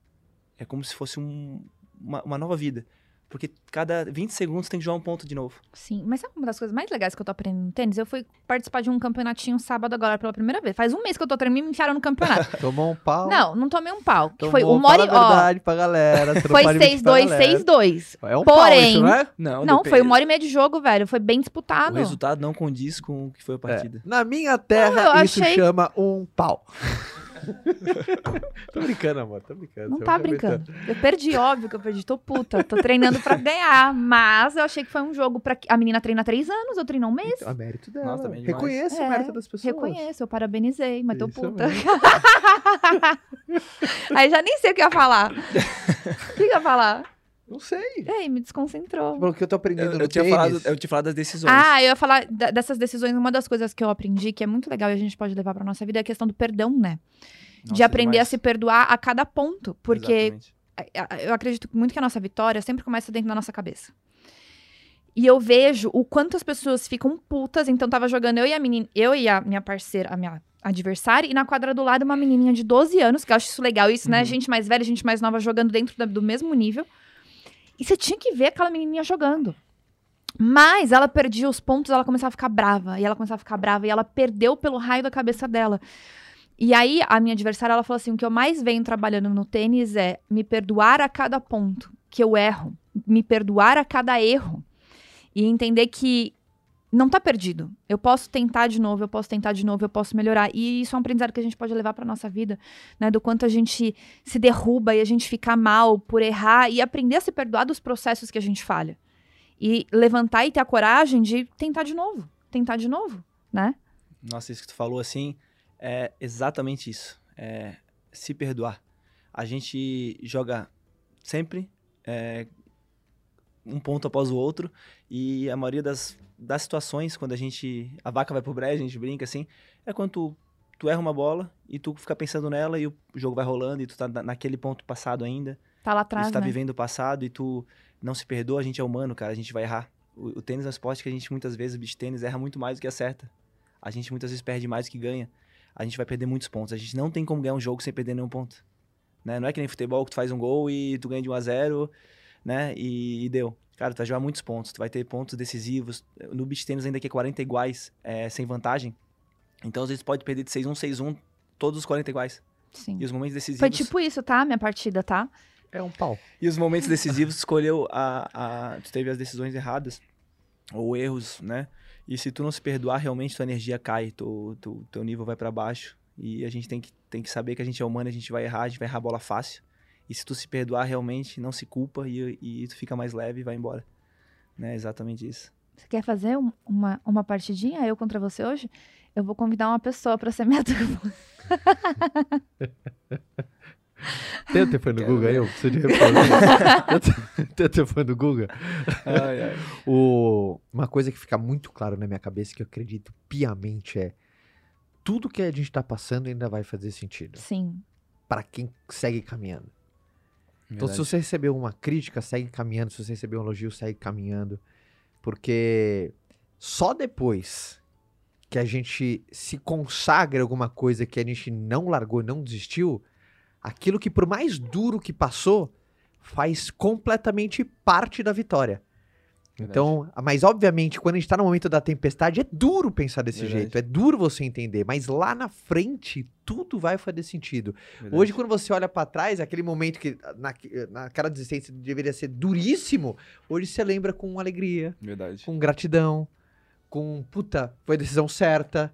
É como se fosse um- uma, uma nova vida. Porque cada 20 segundos tem que jogar um ponto de novo. Sim, mas sabe uma das coisas mais legais que eu tô aprendendo no tênis? Eu fui participar de um campeonatinho sábado agora pela primeira vez. Faz um mês que eu tô treinando e me enfiaram no campeonato. *laughs* Tomou um pau. não, não tomei um pau. Que tomou, foi o fala Mori, a ó. verdade pra galera. *laughs* Foi pode mentir pra 6-2, galera. 6-2. É um Porém- pau isso, não é? Não, Não, foi uma hora e meia de jogo, velho. Foi bem O disputado. resultado não condiz com o que foi a partida. Na minha terra, Não, isso achei- chama um pau. *laughs* tô brincando, amor. Tô brincando. Não tá vai brincando. Eu perdi, óbvio que eu perdi. Tô puta. Tô treinando pra ganhar. Mas eu achei que foi um jogo pra. A menina treina três anos, eu treino um mês. Então, a mérito dela. Nossa, também demais. Reconheça É, o mérito das pessoas. Reconheço, eu parabenizei, mas tô Isso puta. mesmo. *laughs* Aí já nem sei o que ia falar. O que ia falar? Não sei. Ei, me desconcentrou. Pelo que eu tô aprendendo Eu, no eu tinha tênis. falado, eu tinha falado das decisões. Ah, eu ia falar da- dessas decisões. Uma das coisas que eu aprendi, que é muito legal e a gente pode levar pra nossa vida, é a questão do perdão, né? de Nossa, aprender demais. a se perdoar a cada ponto. Porque Exatamente. eu acredito muito que a nossa vitória sempre começa dentro da nossa cabeça. E eu vejo o quanto as pessoas ficam putas. Então, tava jogando eu e a menina, eu e a minha parceira, a minha adversária, e na quadra do lado uma menininha de 12 anos, que eu acho isso legal, isso, né? Uhum. Gente mais velha, gente mais nova jogando dentro da- do mesmo nível. E você tinha que ver aquela menininha jogando. Mas ela perdia os pontos, ela começava a ficar brava. E ela começava a ficar brava. E ela perdeu pelo raio da cabeça dela. E aí, a minha adversária, ela falou assim: o que eu mais venho trabalhando no tênis é me perdoar a cada ponto que eu erro. Me perdoar a cada erro. E entender que não tá perdido. Eu posso tentar de novo, eu posso tentar de novo, eu posso melhorar. E isso é um aprendizado que a gente pode levar pra nossa vida, né? Do quanto a gente se derruba e a gente fica mal por errar e aprender a se perdoar dos processos que a gente falha. E levantar e ter a coragem de tentar de novo. Tentar de novo, né? Nossa, isso que tu falou assim é exatamente isso. É se perdoar. A gente joga sempre é, um ponto após o outro e a maioria das, das situações, quando a gente. A vaca vai pro brejo, a gente brinca assim, é quando tu, tu erra uma bola e tu fica pensando nela e o jogo vai rolando e tu tá na- naquele ponto passado ainda. Tá lá E atrás, tu tá né? vivendo o passado e tu não se perdoa, a gente é humano, cara, a gente vai errar. O, o tênis é um esporte que a gente muitas vezes, o beach tênis, erra muito mais do que acerta. A gente muitas vezes perde mais do que ganha. A gente vai perder muitos pontos. A gente não tem como ganhar um jogo sem perder nenhum ponto. Né? Não é que nem futebol que tu faz um gol e tu ganha de 1 a 0 né? E, e deu. Cara, tu vai jogar muitos pontos, tu vai ter pontos decisivos. No beach tênis ainda que é 40 iguais, é, sem vantagem. Então às vezes pode perder de 6-1, 6-1, todos os 40 iguais. Sim. E os momentos decisivos. Foi tipo isso, tá? Minha partida, tá? É um pau. E os momentos decisivos, tu escolheu a, a. Tu teve as decisões erradas. Ou erros, né? E se tu não se perdoar, realmente tua energia cai, tu, tu, teu nível vai pra baixo. E a gente tem que, tem que saber que a gente é humano, a gente vai errar, a gente vai errar a bola fácil. E se tu se perdoar, realmente não se culpa e, e tu fica mais leve e vai embora. Né? Exatamente isso. Você quer fazer um- uma, uma partidinha, eu contra você hoje? Eu vou convidar uma pessoa pra ser minha *laughs* dupla. Tem o telefone do Guga aí? Eu preciso de reforço. *laughs* Tem o telefone do Guga? Ai, ai. O... Uma coisa que fica muito claro na minha cabeça, que eu acredito piamente, é tudo que a gente tá passando ainda vai fazer sentido. Sim. Pra quem segue caminhando. Então, se você recebeu uma crítica, segue caminhando. Se você recebeu um elogio, segue caminhando. Porque só depois que a gente se consagra alguma coisa que a gente não largou, não desistiu, aquilo que por mais duro que passou, faz completamente parte da vitória. Então, mas obviamente, quando a gente tá no momento da tempestade, é duro pensar desse Verdade. jeito, é duro você entender, mas lá na frente tudo vai fazer sentido. Verdade. Hoje, quando você olha pra trás, aquele momento que na, naquela desistência deveria ser duríssimo, hoje você lembra com alegria, Verdade. com gratidão, com puta, foi a decisão certa.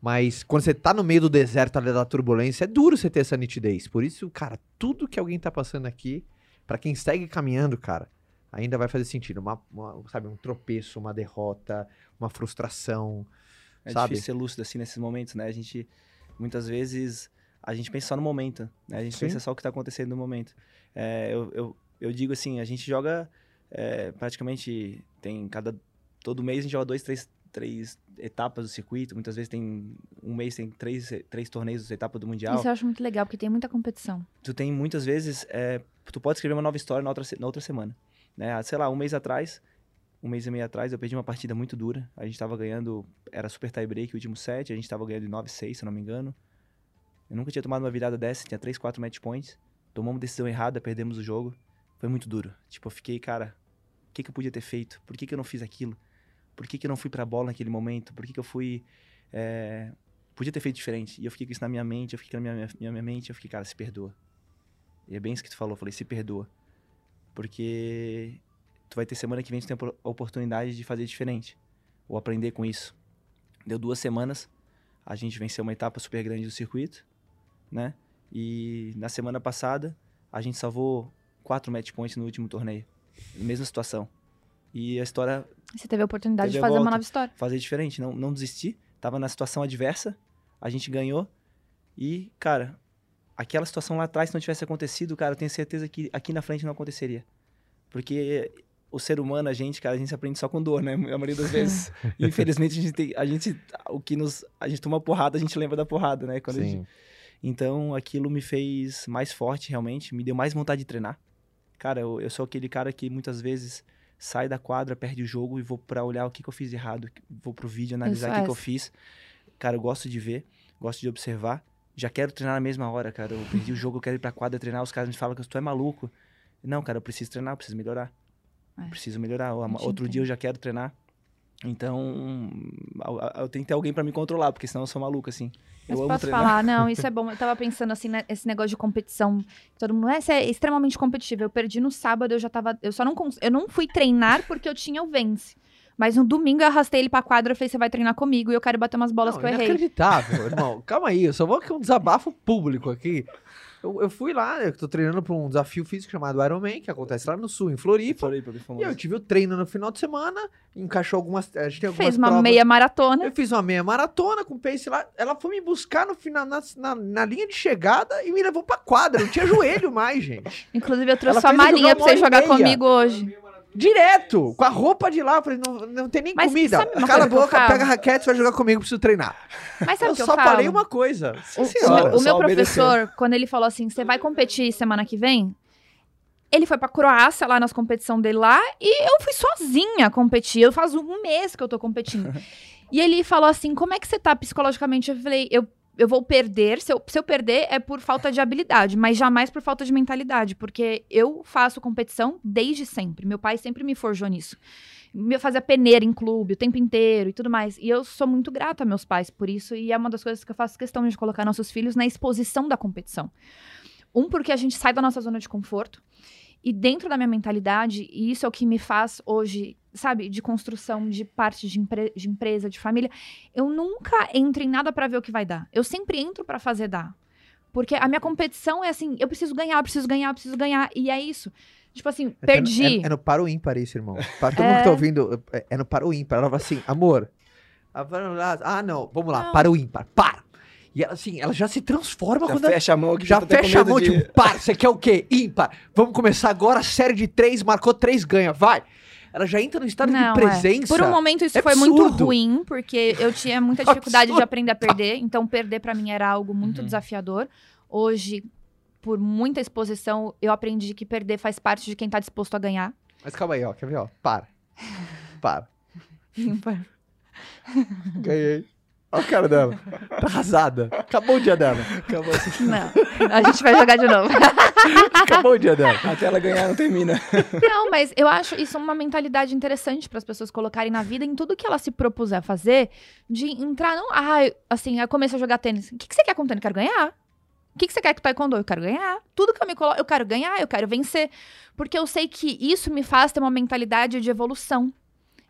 Mas quando você tá no meio do deserto ali da turbulência, é duro você ter essa nitidez. Por isso, cara, tudo que alguém tá passando aqui, pra quem segue caminhando, cara, ainda vai fazer sentido. Uma, uma, sabe, um tropeço, uma derrota, uma frustração. É sabe? difícil ser lúcido assim nesses momentos, né? A gente, muitas vezes, a gente pensa só no momento, né? A gente Sim. pensa só o que tá acontecendo no momento. É, eu, eu, eu digo assim, a gente joga é, praticamente, tem cada, todo mês a gente joga dois, três, três etapas do circuito. Muitas vezes tem, um mês tem três, três torneios da etapa do Mundial. Isso eu acho muito legal, porque tem muita competição. tu tem muitas vezes, é, tu pode escrever uma nova história na outra, na outra semana. Né? Sei lá, um mês atrás, um mês e meio atrás, eu perdi uma partida muito dura. A gente tava ganhando, era super tie break, o último set, a gente tava ganhando de 9-6, se eu não me engano. Eu nunca tinha tomado uma virada dessa, tinha 3, 4 match points. Tomamos decisão errada, perdemos o jogo. Foi muito duro. Tipo, eu fiquei, cara, o que, que eu podia ter feito? Por que, que eu não fiz aquilo? Por que, que eu não fui pra bola naquele momento? Por que, que eu fui. é, Podia ter feito diferente. E eu fiquei com isso na minha mente, eu fiquei na minha, minha, minha mente, eu fiquei, cara, se perdoa. E é bem isso que tu falou, eu falei, se perdoa. Porque tu vai ter semana que vem tu tem a opor- a oportunidade de fazer diferente. Ou aprender com isso. Deu duas semanas, a gente venceu uma etapa super grande do circuito, né? E na semana passada, a gente salvou quatro match points no último torneio. Mesma situação. E a história Você teve a oportunidade Teve de fazer uma volta. nova história. fazer diferente, não, não desistir. Tava na situação adversa, a gente ganhou. E, cara, aquela situação lá atrás, se não tivesse acontecido, cara, eu tenho certeza que aqui na frente não aconteceria. Porque o ser humano, a gente, cara, a gente aprende só com dor, né? A maioria das *laughs* vezes. Infelizmente, a gente tem. A gente. O que nos. A gente toma porrada, a gente lembra da porrada, né? Quando a gente- Sim. então, aquilo me fez mais forte, realmente. Me deu mais vontade de treinar. Cara, eu, eu sou aquele cara que muitas vezes sai da quadra, perde o jogo e vou pra olhar o que, que eu fiz errado. Vou pro vídeo analisar o que, que eu essa. fiz. Cara, eu gosto de ver, gosto de observar. Já quero treinar na mesma hora, cara. Eu perdi o jogo, eu quero ir pra quadra treinar. Os caras me falam que tu é maluco. Não, cara, eu preciso treinar, eu preciso melhorar. É. Preciso melhorar. Outro entende. dia eu já quero treinar. Então, eu, tenho que ter alguém pra me controlar, porque senão eu sou maluco, assim. Mas eu posso treinar. falar, não, *laughs* isso é bom. Eu tava pensando assim, né, esse negócio de competição. Todo mundo, essa é extremamente competitiva. Eu perdi no sábado, eu já tava. Eu só não cons- Eu não fui treinar porque eu tinha o Vence. Mas no domingo eu arrastei ele pra quadra e falei: você vai treinar comigo e eu quero bater umas bolas Não, que eu errei. inacreditável, *laughs* irmão. Calma aí, eu só vou aqui um desabafo público aqui. Eu, eu fui lá, eu tô treinando pra um desafio físico chamado Ironman, que acontece lá no sul, em Floripa. Mim, E eu tive o treino no final de semana, encaixou algumas. A gente tem algumas Fez uma provas. meia maratona. Eu fiz uma meia maratona com pace lá. Ela foi me buscar no final, na, na, na linha de chegada e me levou pra quadra. Não tinha *laughs* joelho mais, gente. Inclusive, eu trouxe Ela sua malinha pra você jogar comigo hoje. Direto! Com a roupa de lá. Eu falei, não, não tem nem Mas comida. sabe uma Cala a coisa que eu boca, falo? pega a raquete, vai jogar comigo, preciso treinar. Mas sabe eu o que eu só falo? falei uma coisa. Sim, O, senhora. o meu Só obedeceu. professor, quando ele falou assim, você vai competir semana que vem? Ele foi pra Croácia lá nas competições dele lá e eu fui sozinha competir. Eu faz um mês que eu tô competindo. *laughs* e ele falou assim: como é que você tá psicologicamente? Eu falei, eu, eu vou perder. Se eu, se eu perder, é por falta de habilidade, mas jamais por falta de mentalidade. Porque eu faço competição desde sempre. Meu pai sempre me forjou nisso. Me fazia peneira em clube o tempo inteiro e tudo mais. E eu sou muito grata a meus pais por isso. E é uma das coisas que eu faço questão de colocar nossos filhos na exposição da competição. Um, porque a gente sai da nossa zona de conforto. E dentro da minha mentalidade, e isso é o que me faz hoje, sabe, de construção de parte de, empre- de empresa, de família, eu nunca entro em nada pra ver o que vai dar. Eu sempre entro pra fazer dar. Porque a minha competição é assim, eu preciso ganhar, eu preciso ganhar, eu preciso ganhar. E é isso. Tipo assim, É perdi. no- É, é no para o ímpar isso, irmão. Pra todo É. mundo que tá ouvindo, é, é no para o ímpar. Ela fala assim, amor. Ah, não, vamos lá, Não. para o ímpar, para. E ela, assim, ela já se transforma Já quando ela fecha a mão aqui. Já com fecha a mão, de- tipo, para, você quer o quê? Ímpar. Vamos começar agora, série de três, marcou três, ganha, vai. Ela já entra no estado Não, de é. presença. Por um momento isso É foi muito absurdo. ruim, porque eu tinha muita *laughs* dificuldade de aprender a perder. Então, perder pra mim era algo muito Uhum. desafiador. Hoje, por muita exposição, eu aprendi que perder faz parte de quem tá disposto a ganhar. Mas calma aí, ó, quer ver, ó, para. Para. *laughs* Ímpar. Ganhei. Olha a cara dela. Tá arrasada. Acabou o dia dela. Acabou assim. Não, a gente vai jogar de novo. Acabou o dia dela. Até ela ganhar não termina. Não, mas eu acho isso uma mentalidade interessante para as pessoas colocarem na vida em tudo que ela se propuser a fazer, de entrar, não, ah, assim, eu comecei a jogar tênis. O que, que você quer com tênis? Eu quero ganhar. O que, que você quer com taekwondo? Eu quero ganhar. Tudo que eu me coloco, eu quero ganhar, eu quero vencer. Porque eu sei que isso me faz ter uma mentalidade de evolução.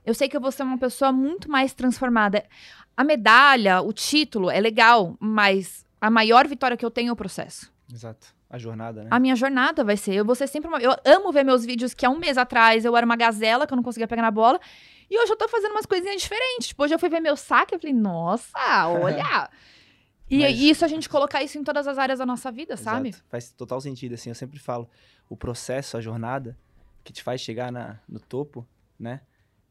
Eu sei que eu vou ser uma pessoa muito mais transformada. A medalha, o título é legal, mas a maior vitória que eu tenho é o processo. Exato. A jornada, né? A minha jornada vai ser. Eu vou ser sempre uma. Eu amo ver meus vídeos que há um mês atrás eu era uma gazela que eu não conseguia pegar na bola. E hoje eu tô fazendo umas coisinhas diferentes. Tipo, hoje eu fui ver meu saque e falei, nossa, olha! *laughs* e Mas- e isso a gente colocar isso em todas as áreas da nossa vida, sabe? Exato. Faz total sentido, assim, eu sempre falo, o processo, a jornada que te faz chegar na, no topo, né,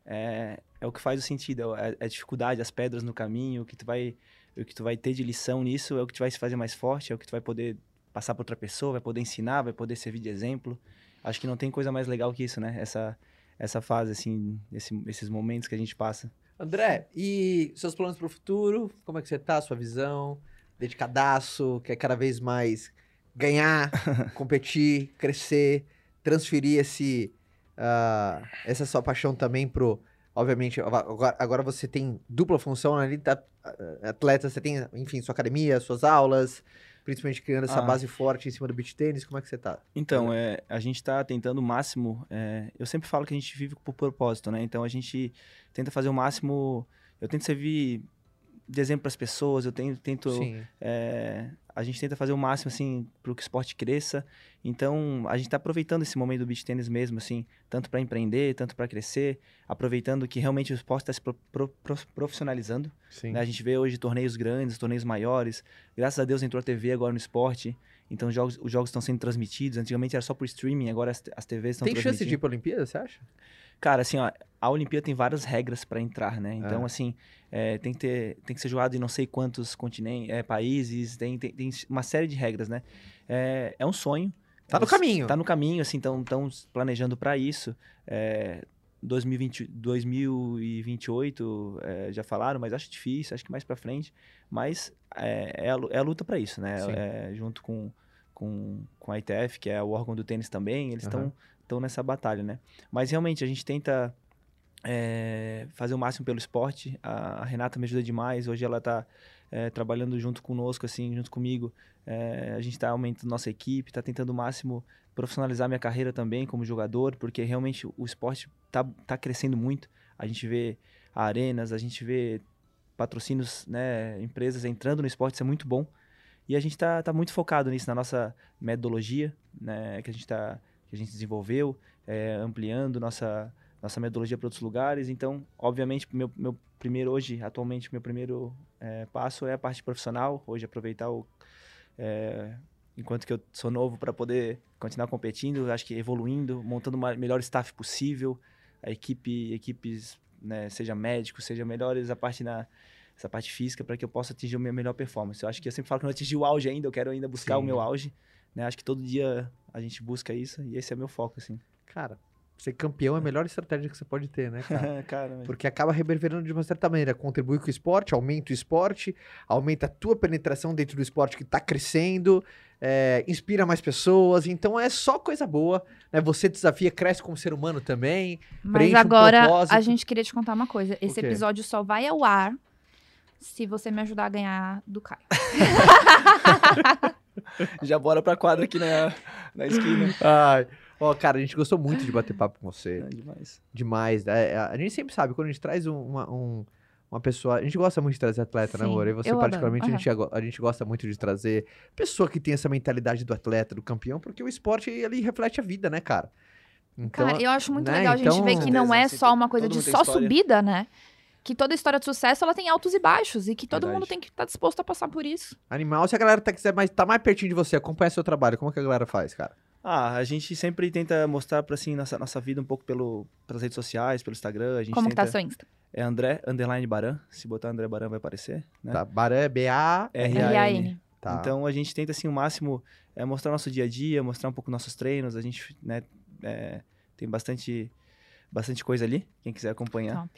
é, é o que faz o sentido, é, é a dificuldade, as pedras no caminho, o que tu vai, o que tu vai ter de lição nisso é o que te vai se fazer mais forte, é o que tu vai poder passar para outra pessoa, vai poder ensinar, vai poder servir de exemplo. Acho que não tem coisa mais legal que isso, né, essa, essa fase, assim, esse- esses momentos que a gente passa. André, e seus planos pro futuro? Como é que você tá? Sua visão? Dedicadaço? Quer cada vez mais ganhar, *laughs* competir, crescer, transferir esse, ah, essa sua paixão também pro... Obviamente, agora, agora você tem dupla função ali, tá, ah, atleta, você tem, enfim, sua academia, suas aulas, principalmente criando essa Ah. base forte em cima do beach tênis. Como é que você tá? Então, é, a gente está tentando o máximo. é, eu sempre falo que a gente vive por propósito, né? Então a gente tenta fazer o máximo. Eu tento servir de exemplo para as pessoas. Eu tento, tento é, a gente tenta fazer o máximo assim para que o esporte cresça. Então a gente está aproveitando esse momento do beach tênis mesmo, assim, tanto para empreender, tanto para crescer, aproveitando que realmente o esporte está se pro- pro- pro- profissionalizando. Né? A gente vê hoje torneios grandes, torneios maiores. Graças a Deus entrou a TV agora no esporte. Então os jogos, os jogos estão sendo transmitidos. Antigamente era só por streaming, agora as, as TVs estão Tem chance de ir pra Olimpíada, você acha? Cara, assim, ó, a Olimpíada tem várias regras para entrar, né? Então, É. assim, é, tem, que ter, tem que ser jogado em não sei quantos continentes, é, países, tem, tem, tem uma série de regras, né? É, é um sonho. Tá no caminho. Tá no caminho, assim, estão planejando para isso. É, 2020, 2028 é, já falaram, mas acho difícil, acho que mais para frente. Mas é, é, a, é a luta para isso, né? É, junto com, com, com a ITF, que é o órgão do tênis também, eles estão Aham. Estão nessa batalha, né? Mas realmente a gente tenta é, fazer o máximo pelo esporte. A, a Renata me ajuda demais. Hoje ela está trabalhando junto conosco, assim, junto comigo. É, a gente está aumentando nossa equipe, está tentando o máximo profissionalizar minha carreira também como jogador, porque realmente o esporte tá, tá crescendo muito. A gente vê arenas, a gente vê patrocínios, né, empresas entrando no esporte, isso é muito bom. E a gente tá, tá muito focado nisso, na nossa metodologia, né, que a gente tá que a gente desenvolveu, é, ampliando nossa, nossa metodologia para outros lugares. Então, obviamente, meu, meu primeiro hoje, atualmente, meu primeiro é, passo é a parte profissional. Hoje, aproveitar o. é, enquanto que eu sou novo para poder continuar competindo, acho que evoluindo, montando o melhor staff possível, a equipe, equipes, né, seja médicos, seja melhores, a parte na essa parte física para que eu possa atingir a minha melhor performance. Eu acho que eu sempre falo que não atingi o auge ainda, eu quero ainda buscar o Sim. meu auge, né? Acho que todo dia a gente busca isso e esse é meu foco, assim. Cara, ser campeão é a melhor estratégia que você pode ter, né, cara? *laughs* Cara, mas- Porque acaba reverberando de uma certa maneira, contribui com o esporte, aumenta o esporte, aumenta a tua penetração dentro do esporte que tá crescendo, é, inspira mais pessoas, então é só coisa boa, né? Você desafia, cresce como ser humano também. Mas um agora propósito. a gente queria te contar uma coisa. Esse episódio só vai ao ar se você me ajudar a ganhar do Caio. *laughs* *laughs* *laughs* Já bora pra quadra aqui na, na esquina. Ai, ó, cara, a gente gostou muito de bater papo com você. É demais. demais. né? A gente sempre sabe, quando a gente traz um- uma, um- uma pessoa. A gente gosta muito de trazer atleta, né, Sim, amor? E você, particularmente, a, gente, a gente gosta muito de trazer pessoa que tem essa mentalidade do atleta, do campeão, porque o esporte ele reflete a vida, né, cara? Então, Cara, eu acho muito né, legal a gente então- ver que não é só sim, uma coisa de só história. subida, né? Que toda história de sucesso ela tem altos e baixos e que todo Verdade. mundo tem que estar disposto a passar por isso. animal, se a galera tá, quiser mais, tá mais pertinho de você, acompanha seu trabalho, como é que a galera faz, cara? Ah, a gente sempre tenta mostrar pra assim nossa, nossa vida um pouco pelo, pelas redes sociais, pelo Instagram. A gente Como que tá tenta... seu Insta? É André Underline Baran. Se botar André Baran vai aparecer. Né? Tá, Baré, B-A... R-A-N. Tá. Então a gente tenta assim o máximo é, mostrar nosso dia a dia, mostrar um pouco nossos treinos. A gente né, é, tem bastante bastante coisa ali. Quem quiser acompanhar. Top.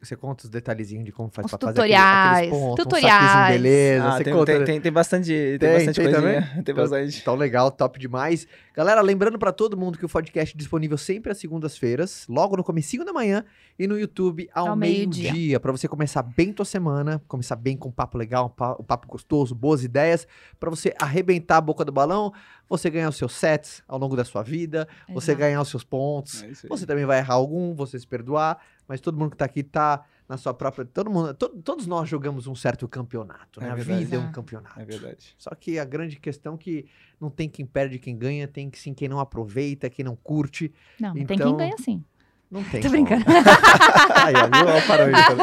Você conta os detalhezinhos de como faz Os pra fazer tutoriais, aquele, aqueles pontos, tutoriais. um beleza, Ah, você tem, conta... tem, tem, tem bastante, tem, Tem, bastante tem coisinha. também? *laughs* Tem bastante. Então, legal, top demais. Galera, lembrando pra todo mundo que o podcast é disponível sempre às segundas-feiras, logo no comecinho da manhã e no YouTube ao, Ao meio-dia. meio-dia, Pra você começar bem tua semana, começar bem com um papo legal, um pa- um papo gostoso, boas ideias, pra você arrebentar a boca do balão, você ganhar os seus sets ao longo da sua vida, você Exato. ganhar os seus pontos. É. Você também vai errar algum, você se perdoar, mas todo mundo que tá aqui tá na sua própria. Todo mundo, to- todos nós jogamos um certo campeonato, né? É a vida é um Exato. campeonato. É verdade. Só que a grande questão é que não tem quem perde, quem ganha, tem que sim quem não aproveita, quem não curte. Não, tem Então, quem ganha sim. Não tem. Tô como. brincando. *laughs* Aí, ó, parâmetro.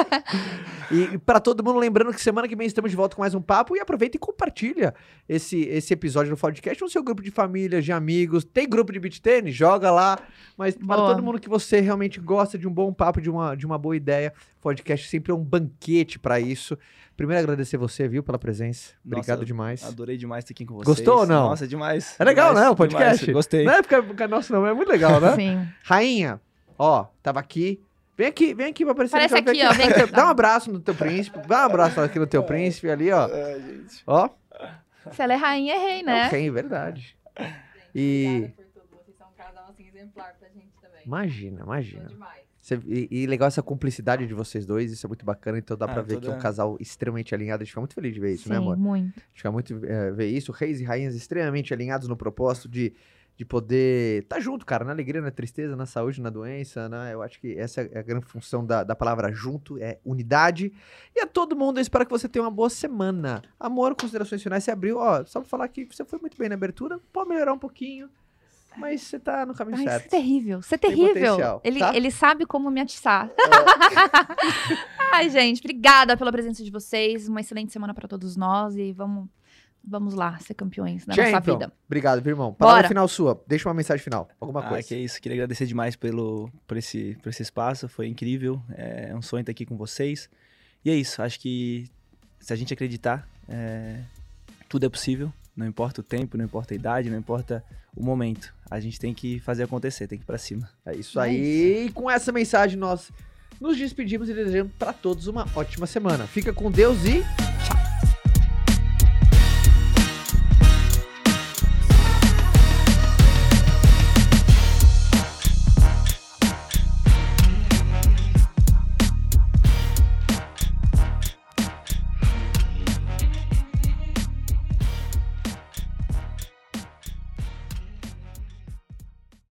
E pra todo mundo, lembrando que semana que vem estamos de volta com mais um papo. E aproveita e compartilha esse, esse episódio do podcast no seu grupo de família, de amigos. Tem grupo de beat tênis? Joga lá. Mas para Boa. todo mundo que você realmente gosta de um bom papo, de uma, de uma boa ideia, podcast sempre é um banquete pra isso. Primeiro, agradecer você, viu, pela presença. Obrigado Nossa, demais. Adorei demais estar aqui com vocês. Gostou ou não? Nossa, demais. É legal, demais, né, o podcast? demais. Gostei. Não é porque é nosso não, é muito legal, né? Sim. Rainha, ó, tava aqui. Vem aqui, vem aqui pra aparecer. Aparece no teu- aqui, ó, vem aqui. Dá um abraço no teu príncipe. Dá um abraço aqui no teu *laughs* príncipe ali, ó. É, gente. Ó, Se ela é rainha, é rei, é né? um rei, verdade. E Obrigada por tudo. Vocês são um casal assim, exemplar pra gente também. imagina, imagina. demais. Cê- e, e legal essa cumplicidade de vocês dois, isso é muito bacana. Então dá Ah, pra ver que é um toda- casal extremamente alinhado. A gente fica muito feliz de ver isso, né, Sim, amor? muito. A gente fica muito é, ver isso. Reis e rainhas extremamente alinhados no propósito de, de poder estar junto, cara, na alegria, na tristeza, na saúde, na doença, né? Eu acho que essa é a grande função da, da palavra junto, é unidade. E a todo mundo, eu espero que você tenha uma boa semana. Amor, considerações finais, você abriu, ó, só pra falar que você foi muito bem na abertura, pode melhorar um pouquinho, mas você tá no caminho Ai, isso é certo. terrível. Isso é terrível. ele, tá? ele sabe como me atiçar. *laughs* Ai, gente, obrigada pela presença de vocês. Uma excelente semana pra todos nós e vamos, vamos lá ser campeões da nossa Champion, vida. obrigado, viu, irmão. Palavra Bora. final sua, deixa uma mensagem final, alguma Ah, coisa. que isso. Queria agradecer demais pelo, por, esse, por esse espaço. Foi incrível. É um sonho estar aqui com vocês. E é isso. Acho que se a gente acreditar, é, tudo é possível. Não importa o tempo, não importa a idade, não importa o momento. A gente tem que fazer acontecer, tem que ir pra cima. É isso É aí. E com essa mensagem nós nos despedimos e desejamos para todos uma ótima semana. Fica com Deus e